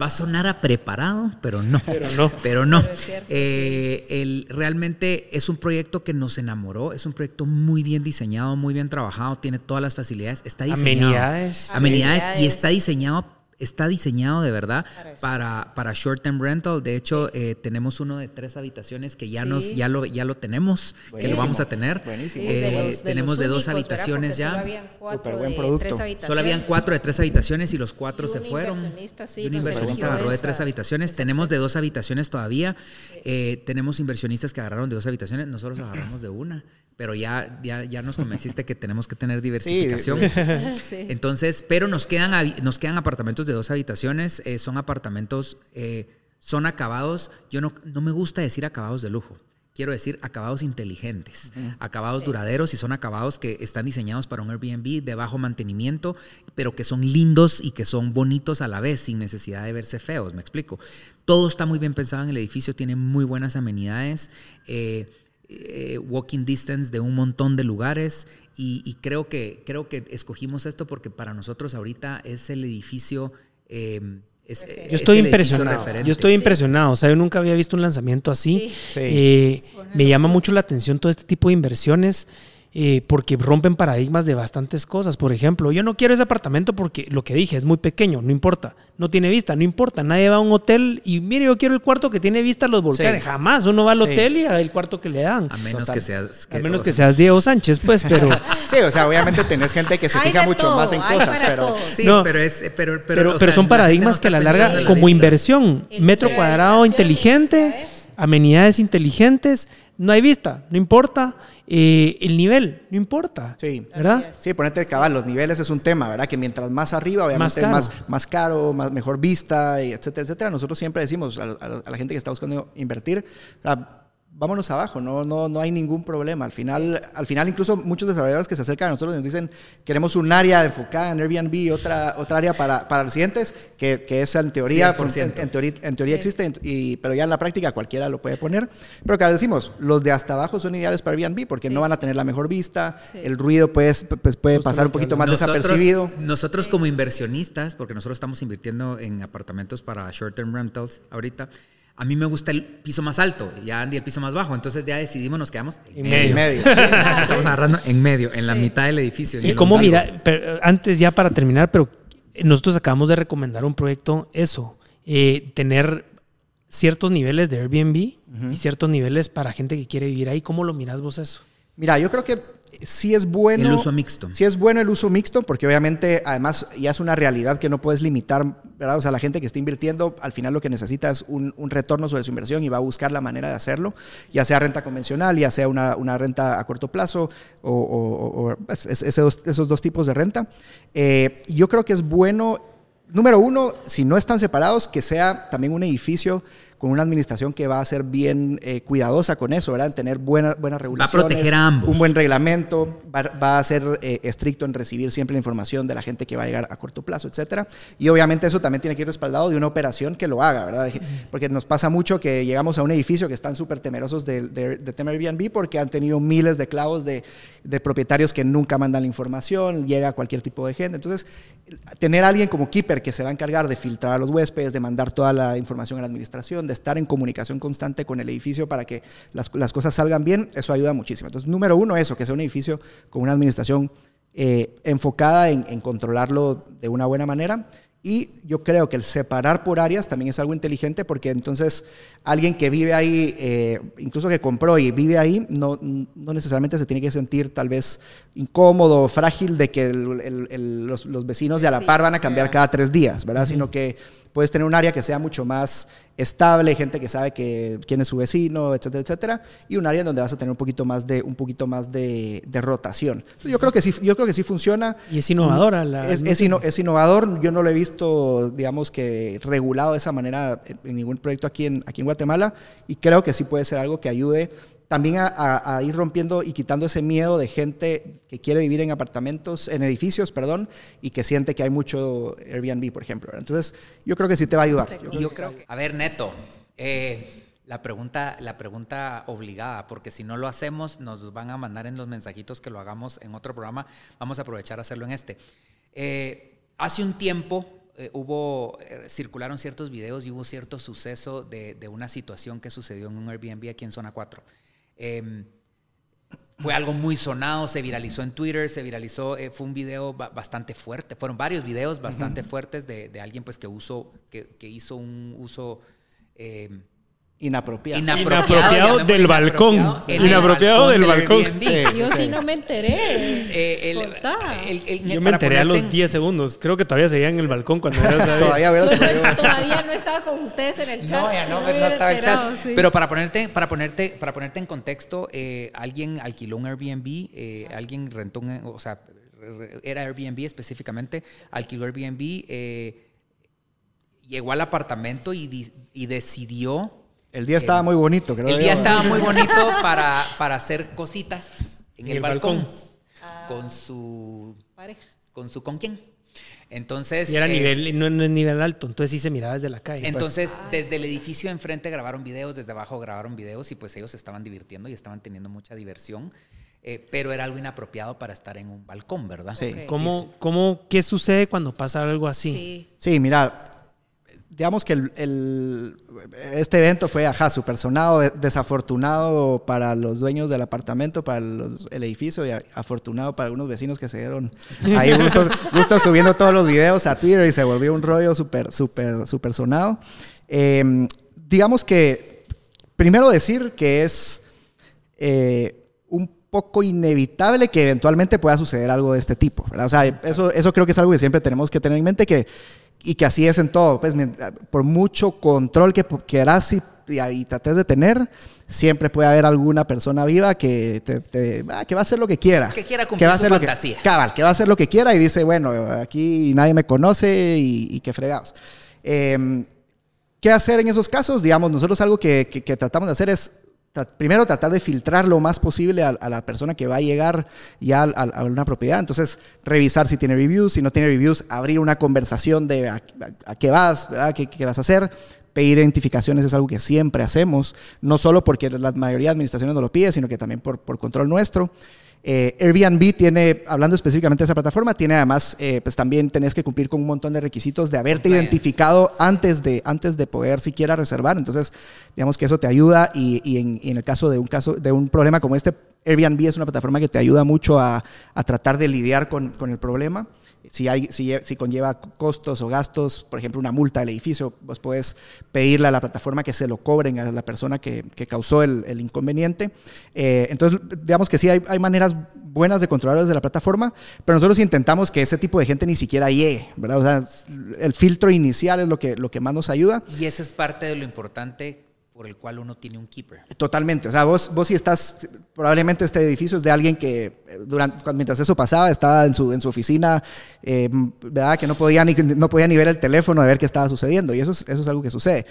va a sonar a preparado, pero no.
Pero no.
Pero no. Eh, el, realmente es un proyecto que nos enamoró, es un proyecto muy bien diseñado, muy bien trabajado, tiene todas las facilidades, está diseñado.
Amenidades.
Amenidades, y está diseñado está diseñado de verdad para, para, short term rental. De hecho, eh, tenemos uno de tres habitaciones que ya nos ya lo ya lo tenemos, que lo vamos a tener. Eh, tenemos de dos habitaciones ya. Solo
habían cuatro buen producto.
Solo habían cuatro de tres habitaciones y los cuatro se fueron. un inversionista agarró de tres habitaciones. Tenemos de dos habitaciones todavía. Eh, tenemos inversionistas que agarraron de dos habitaciones. Nosotros agarramos de una pero ya, ya, ya nos convenciste que tenemos que tener diversificación. Entonces, pero nos quedan, nos quedan apartamentos de dos habitaciones, eh, son apartamentos, eh, son acabados, yo no, no me gusta decir acabados de lujo, quiero decir acabados inteligentes, acabados duraderos y son acabados que están diseñados para un Airbnb de bajo mantenimiento, pero que son lindos y que son bonitos a la vez, sin necesidad de verse feos, me explico. Todo está muy bien pensado en el edificio, tiene muy buenas amenidades. Eh, eh, walking distance de un montón de lugares y, creo, que, creo que escogimos esto porque para nosotros ahorita es el edificio...
Eh, yo estoy impresionado. Yo estoy impresionado. O sea, yo nunca había visto un lanzamiento así. Eh, me llama mucho la atención todo este tipo de inversiones. Eh, porque rompen paradigmas de bastantes cosas. Por ejemplo, yo no quiero ese apartamento porque lo que dije es muy pequeño, no importa, no tiene vista, no importa, nadie va a un hotel y mire, yo quiero el cuarto que tiene vista a los volcanes. Jamás uno va al hotel y a el cuarto que le dan.
A menos que seas
a menos que seas Diego Sánchez, pues, pero
Sí, o sea, obviamente tenés gente que se fija mucho más en cosas, pero
sí, pero es pero
pero, pero, son paradigmas que a la larga como inversión, metro cuadrado inteligente, amenidades inteligentes, no hay vista, no importa. Eh, el nivel, no importa.
Sí, ¿verdad? Sí, ponerte cabal, los niveles es un tema, ¿verdad? Que mientras más arriba, obviamente más caro, más, caro, más mejor vista, y etcétera, etcétera. Nosotros siempre decimos a, la gente que está buscando invertir, vámonos abajo, no, no, no hay ningún problema. Al final, al final, incluso muchos desarrolladores que se acercan a nosotros nos dicen, queremos un área enfocada en Airbnb otra, otra área para, para residentes, que, que es en teoría, en, teoría, en teoría existe, y, pero ya en la práctica cualquiera lo puede poner. Pero que decimos, los de hasta abajo son ideales para Airbnb porque no van a tener la mejor vista, el ruido puede, pues, puede pasar un poquito más desapercibido.
Nosotros como inversionistas, porque nosotros estamos invirtiendo en apartamentos para short-term rentals ahorita, a mí me gusta el piso más alto, ya Andy el piso más bajo, entonces ya decidimos, nos quedamos en medio. Estamos agarrando en medio, en la mitad del edificio.
Sí, como mira, antes ya para terminar, pero nosotros acabamos de recomendar un proyecto, eso, eh, tener ciertos niveles de Airbnb y ciertos niveles para gente que quiere vivir ahí. ¿Cómo lo miras vos eso?
Mira, yo creo que sí es bueno.
El uso mixto.
Sí es bueno el uso mixto, porque obviamente, además, ya es una realidad que no puedes limitar, ¿verdad? O sea, la gente que está invirtiendo, al final lo que necesita es un, retorno sobre su inversión y va a buscar la manera de hacerlo, ya sea renta convencional, ya sea una, renta a corto plazo o, pues, esos, dos tipos de renta. Eh, yo creo que es bueno número uno, si no están separados, que sea también un edificio con una administración que va a ser bien eh, cuidadosa con eso, ¿verdad? Tener buenas buenas regulaciones.
Va a proteger a ambos.
Un buen reglamento, va, a ser eh, estricto en recibir siempre la información de la gente que va a llegar a corto plazo, etcétera. Y obviamente eso también tiene que ir respaldado de una operación que lo haga, ¿verdad? Porque nos pasa mucho que llegamos a un edificio que están súper temerosos de, de, de, tema Airbnb porque han tenido miles de clavos de, de propietarios que nunca mandan la información, llega a cualquier tipo de gente. Entonces, tener a alguien como Keeper que se va a encargar de filtrar a los huéspedes, de mandar toda la información a la administración, de estar en comunicación constante con el edificio para que las, las cosas salgan bien, eso ayuda muchísimo. Entonces, número uno, eso, que sea un edificio con una administración eh, enfocada en, en, controlarlo de una buena manera. Y yo creo que el separar por áreas también es algo inteligente porque entonces alguien que vive ahí, eh, incluso que compró y vive ahí, no, no, necesariamente se tiene que sentir tal vez incómodo o frágil de que los, los, vecinos de a la par van a cambiar cada tres días, ¿verdad? Sino que puedes tener un área que sea mucho más estable, gente que sabe que, quién es su vecino, etcétera, etcétera, y un área donde vas a tener un poquito más de, un poquito más de, rotación. yo, creo que sí, yo creo que sí funciona.
Y es innovadora. La,
es, es, innovador, yo no lo he visto, digamos que regulado de esa manera en ningún proyecto aquí en, aquí en Guatemala, y creo que sí puede ser algo que ayude también a, ir rompiendo y quitando ese miedo de gente que quiere vivir en apartamentos, en edificios, perdón, y que siente que hay mucho Airbnb, por ejemplo. Entonces, yo creo que sí te va a ayudar.
Yo, creo, a ver, Neto, eh, la pregunta, la pregunta obligada, porque si no lo hacemos, nos van a mandar en los mensajitos que lo hagamos en otro programa. Vamos a aprovechar a hacerlo en este. Eh, hace un tiempo eh, hubo, circularon ciertos videos y hubo cierto suceso de, de, una situación que sucedió en un Airbnb aquí en Zona 4. Em, fue algo muy sonado, se viralizó en Twitter, se viralizó, eh, fue un video bastante fuerte, fueron varios videos bastante fuertes de, de, alguien pues que, usó, que, que hizo un uso eh,
Inapropiado.
Inapropiado, del balcón. Inapropiado del balcón.
yo sí, no me enteré. Eh,
yo me enteré a los 10 segundos. Creo que todavía seguía en el balcón cuando todavía,
todavía no estaba con ustedes en el chat.
No, ya no, no estaba en el chat. Pero para ponerte, para ponerte, para ponerte en contexto, eh, alguien alquiló un Airbnb, eh, alguien rentó un, o sea, era Airbnb específicamente, alquiló Airbnb, llegó al apartamento y, y decidió
el día estaba muy bonito,
creo. El día estaba muy bonito para, para hacer cositas en, el, balcón. Ah. Con su
pareja.
¿Con su con quién? Entonces.
Y era eh, nivel, no, es nivel alto, entonces sí se miraba desde la calle.
Pues. Entonces, desde el edificio enfrente grabaron videos, desde abajo grabaron videos y pues ellos se estaban divirtiendo y estaban teniendo mucha diversión. Eh, pero era algo inapropiado para estar en un balcón, ¿verdad?
Sí. ¿Cómo, ¿Cómo, qué sucede cuando pasa algo así?
Sí, sí mira, digamos que el, este evento fue, ajá, súper sonado, desafortunado para los dueños del apartamento, para el edificio y afortunado para algunos vecinos que se dieron ahí justo subiendo todos los videos a Twitter y se volvió un rollo súper, súper, súper sonado. Em, digamos que, primero decir que es eh, un poco inevitable que eventualmente pueda suceder algo de este tipo. O sea, eso, eso creo que es algo que siempre tenemos que tener en mente, que y que así es en todo. Pues, por mucho control que quieras y, y, trates de tener, siempre puede haber alguna persona viva que, te, ah, que va a hacer lo que quiera.
Que quiera cumplir que va a hacer fantasía.
Que, cabal, que va a hacer lo que quiera y dice, bueno, aquí nadie me conoce y, y qué fregados. Em, ¿Qué hacer en esos casos? Digamos, nosotros algo que, que tratamos de hacer es primero tratar de filtrar lo más posible a, la persona que va a llegar ya a, una propiedad. Entonces, revisar si tiene reviews, si no tiene reviews, abrir una conversación de a, qué vas, ¿Qué, ¿Qué, vas a hacer. Pedir identificaciones es algo que siempre hacemos, no solo porque la mayoría de administraciones no lo pide, sino que también por, por control nuestro. Eh, Airbnb tiene, hablando específicamente de esa plataforma, tiene además, eh, pues también tenés que cumplir con un montón de requisitos de haberte identificado antes de, antes de poder siquiera reservar. Entonces, digamos que eso te ayuda y, en, en, el caso de un caso de un problema como este, Airbnb es una plataforma que te ayuda mucho a, a tratar de lidiar con, con el problema si, hay, si, si, conlleva costos o gastos, por ejemplo, una multa del edificio, vos puedes pedirle a la plataforma que se lo cobren a la persona que, que causó el, el inconveniente. Eh, entonces, digamos que sí, hay, hay, maneras buenas de controlar desde la plataforma, pero nosotros intentamos que ese tipo de gente ni siquiera llegue, ¿verdad? O sea, el filtro inicial es lo que, lo que más nos ayuda.
Y esa es parte de lo importante por el cual uno tiene un keeper.
Totalmente. O sea, vos, vos si estás, probablemente este edificio es de alguien que eh, durante, mientras eso pasaba estaba en su, en su oficina, eh, ¿verdad? Que no podía, ni, no podía ni ver el teléfono de ver qué estaba sucediendo. Y eso es, eso es algo que sucede.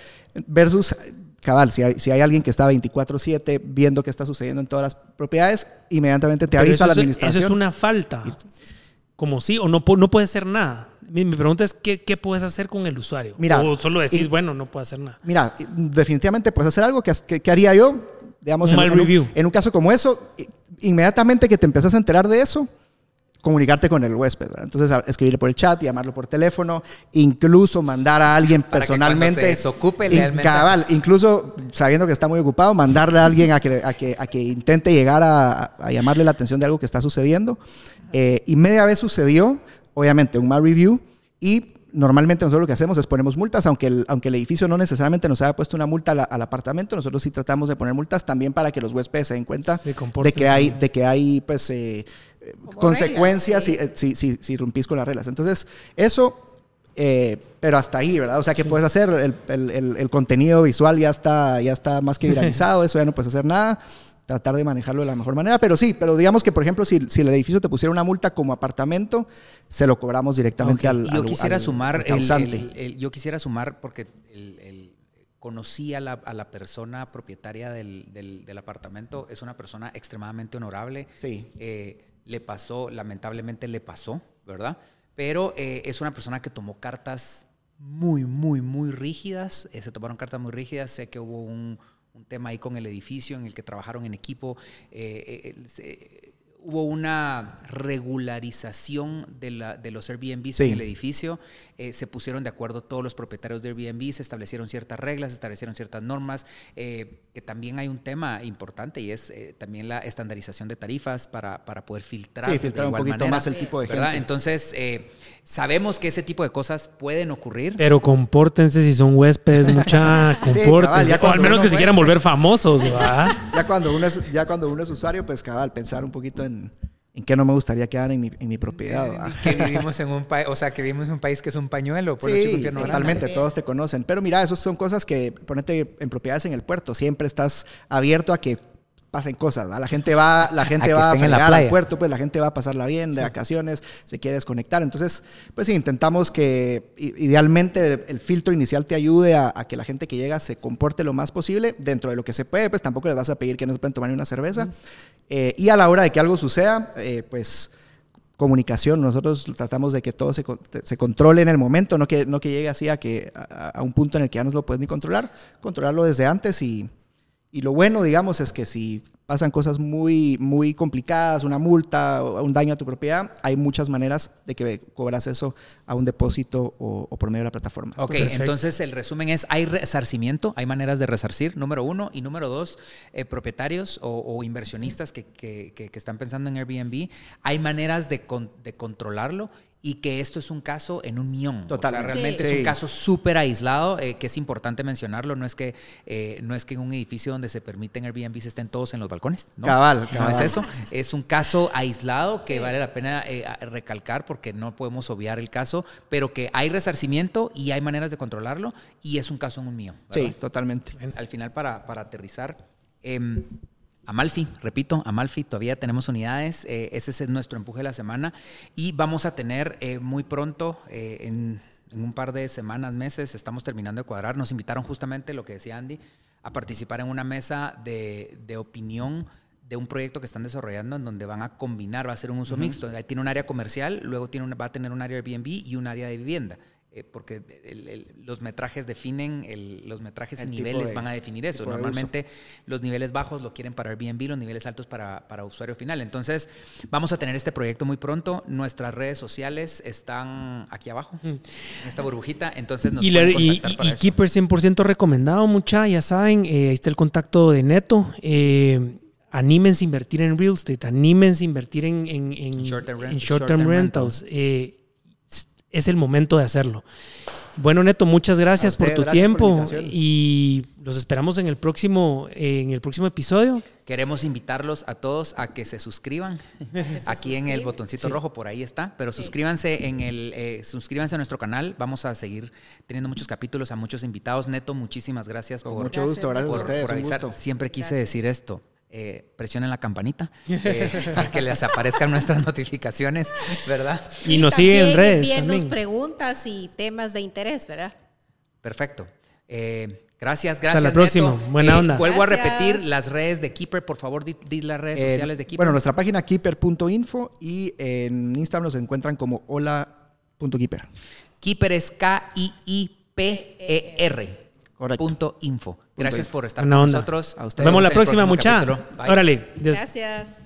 Versus, cabal, si hay, si hay alguien que está 24/7 viendo qué está sucediendo en todas las propiedades, inmediatamente te avisa la administración.
Eso es una falta. Como sí, o no, no puede ser nada. Mi, pregunta es, ¿qué, ¿qué, puedes hacer con el usuario? Mira, o solo decís, bueno, no puedo hacer nada.
Mira, definitivamente puedes hacer algo que, que, haría yo, digamos, en, un, en, un, caso como eso, inmediatamente que te empiezas a enterar de eso, comunicarte con el huésped. Entonces, escribirle por el chat, llamarlo por teléfono, incluso mandar a alguien personalmente. Que
se desocupe,
cabal, incluso sabiendo que está muy ocupado, mandarle a alguien a que, a que, a que intente llegar a, a, llamarle la atención de algo que está sucediendo. Eh, y media vez sucedió, obviamente, un mal review y normalmente nosotros lo que hacemos es ponemos multas, aunque el, aunque el edificio no necesariamente nos haya puesto una multa al, apartamento, nosotros sí tratamos de poner multas también para que los huéspedes se den cuenta de que hay, de que hay pues, eh, consecuencias si, si, si, si, rompís con las reglas. Entonces, eso... Eh, pero hasta ahí, ¿verdad? O sea, ¿qué puedes hacer? El, el, el, contenido visual ya está, ya está más que viralizado, eso ya no puedes hacer nada tratar de manejarlo de la mejor manera. Pero sí, pero digamos que, por ejemplo, si, si el edificio te pusiera una multa como apartamento, se lo cobramos directamente al,
yo quisiera sumar el, Yo quisiera sumar, porque conocí a la, a la, persona propietaria del, del, apartamento, es una persona extremadamente honorable.
Sí.
Eh, le pasó, lamentablemente le pasó, ¿verdad? Pero eh, es una persona que tomó cartas muy, muy, muy rígidas. Eh, se tomaron cartas muy rígidas. Sé que hubo un un tema ahí con el edificio en el que trabajaron en equipo. Eh, hubo una regularización de, la, de los Airbnbs en el edificio. Eh, se pusieron de acuerdo todos los propietarios de Airbnb, se establecieron ciertas reglas, se establecieron ciertas normas, eh, que también hay un tema importante y es eh, también la estandarización de tarifas para, para poder filtrar.
Sí, filtrar un poquito más el tipo de
¿verdad? Entonces, sabemos que ese tipo de cosas pueden ocurrir.
Pero compórtense si son huéspedes, mucha compórtense. o al menos que se quieran volver famosos,
ya, cuando uno es, ya cuando uno es usuario, pues cabal, pensar un poquito en en qué no me gustaría quedar en mi, en mi propiedad.
Que vivimos en un país, o sea, que vivimos en un país que es un pañuelo.
Por sí, totalmente, todos te conocen. Pero mira, esas son cosas que, ponete en propiedades en el puerto, siempre estás abierto a que pasen cosas. La gente va, la gente a va a llegar al puerto, pues la gente va a pasarla bien, de vacaciones, se quiere desconectar. Entonces, pues sí, intentamos que idealmente el, filtro inicial te ayude a, que la gente que llega se comporte lo más posible dentro de lo que se puede, pues tampoco les vas a pedir que no se pueden tomar una cerveza. Eh, y a la hora de que algo suceda, eh, pues comunicación. Nosotros tratamos de que todo se, se, controle en el momento, no que, no que llegue así a, que, a, un punto en el que ya no lo puedes ni controlar, controlarlo desde antes y, y lo bueno, digamos, es que si pasan cosas muy, muy complicadas, una multa o un daño a tu propiedad, hay muchas maneras de que cobras eso a un depósito o, por medio de la plataforma.
Ok, entonces, el resumen es, hay resarcimiento, hay maneras de resarcir, número uno, y número dos, eh, propietarios o, inversionistas que, que, que, están pensando en Airbnb, hay maneras de, de controlarlo y que esto es un caso en un millón. Totalmente. realmente es un caso súper aislado, eh, que es importante mencionarlo. No es que eh, no es que en un edificio donde se permiten Airbnb estén todos en los balcones. ¿no?
Cabal,
No es eso. Es un caso aislado que vale la pena eh, recalcar porque no podemos obviar el caso, pero que hay resarcimiento y hay maneras de controlarlo y es un caso en un millón.
Sí, totalmente.
Al final, para, para aterrizar. Amalfi, repito, Amalfi, todavía tenemos unidades, eh, ese es nuestro empuje de la semana y vamos a tener eh, muy pronto, eh, en, un par de semanas, meses, estamos terminando de cuadrar, nos invitaron justamente, lo que decía Andy, a participar en una mesa de, opinión de un proyecto que están desarrollando en donde van a combinar, va a ser un uso mixto, tiene un área comercial, luego tiene va a tener un área de Airbnb y un área de vivienda. Eh, porque los metrajes definen, los metrajes y niveles van a definir eso. Normalmente los niveles bajos lo quieren para Airbnb, los niveles altos para, para, usuario final. Entonces, vamos a tener este proyecto muy pronto. Nuestras redes sociales están aquí abajo, mm. en esta burbujita. Entonces, nos
y, pueden contactar y, y Keeper 100% recomendado, mucha, ya saben. Eh, ahí está el contacto de Neto. Eh, anímense a invertir en real estate, anímense a invertir en, en, en short-term rentals es el momento de hacerlo. Bueno, Neto, muchas gracias por tu tiempo y los esperamos en el próximo en el próximo episodio.
Queremos invitarlos a todos a que se suscriban aquí en el botoncito rojo, por ahí está. Pero suscríbanse en el eh, suscríbanse a nuestro canal. Vamos a seguir teniendo muchos capítulos a muchos invitados. Neto, muchísimas gracias
por mucho gusto, gracias por, ustedes, avisar.
Siempre quise decir esto eh, presionen la campanita eh, para que les aparezcan nuestras notificaciones, ¿verdad?
Y, nos siguen en redes.
Enviarnos preguntas y temas de interés, ¿verdad?
Perfecto. Eh, gracias, gracias.
Hasta la próxima. Buena onda.
Vuelvo a repetir las redes de Keeper, por favor, di, las redes sociales de Keeper.
Bueno, nuestra página keeper.info y en Instagram nos encuentran como hola.keeper.
Keeper es K-I-I-P-E-R. Punto info. Gracias por estar con nosotros.
Nos vemos la próxima, muchacha. Órale.
Gracias.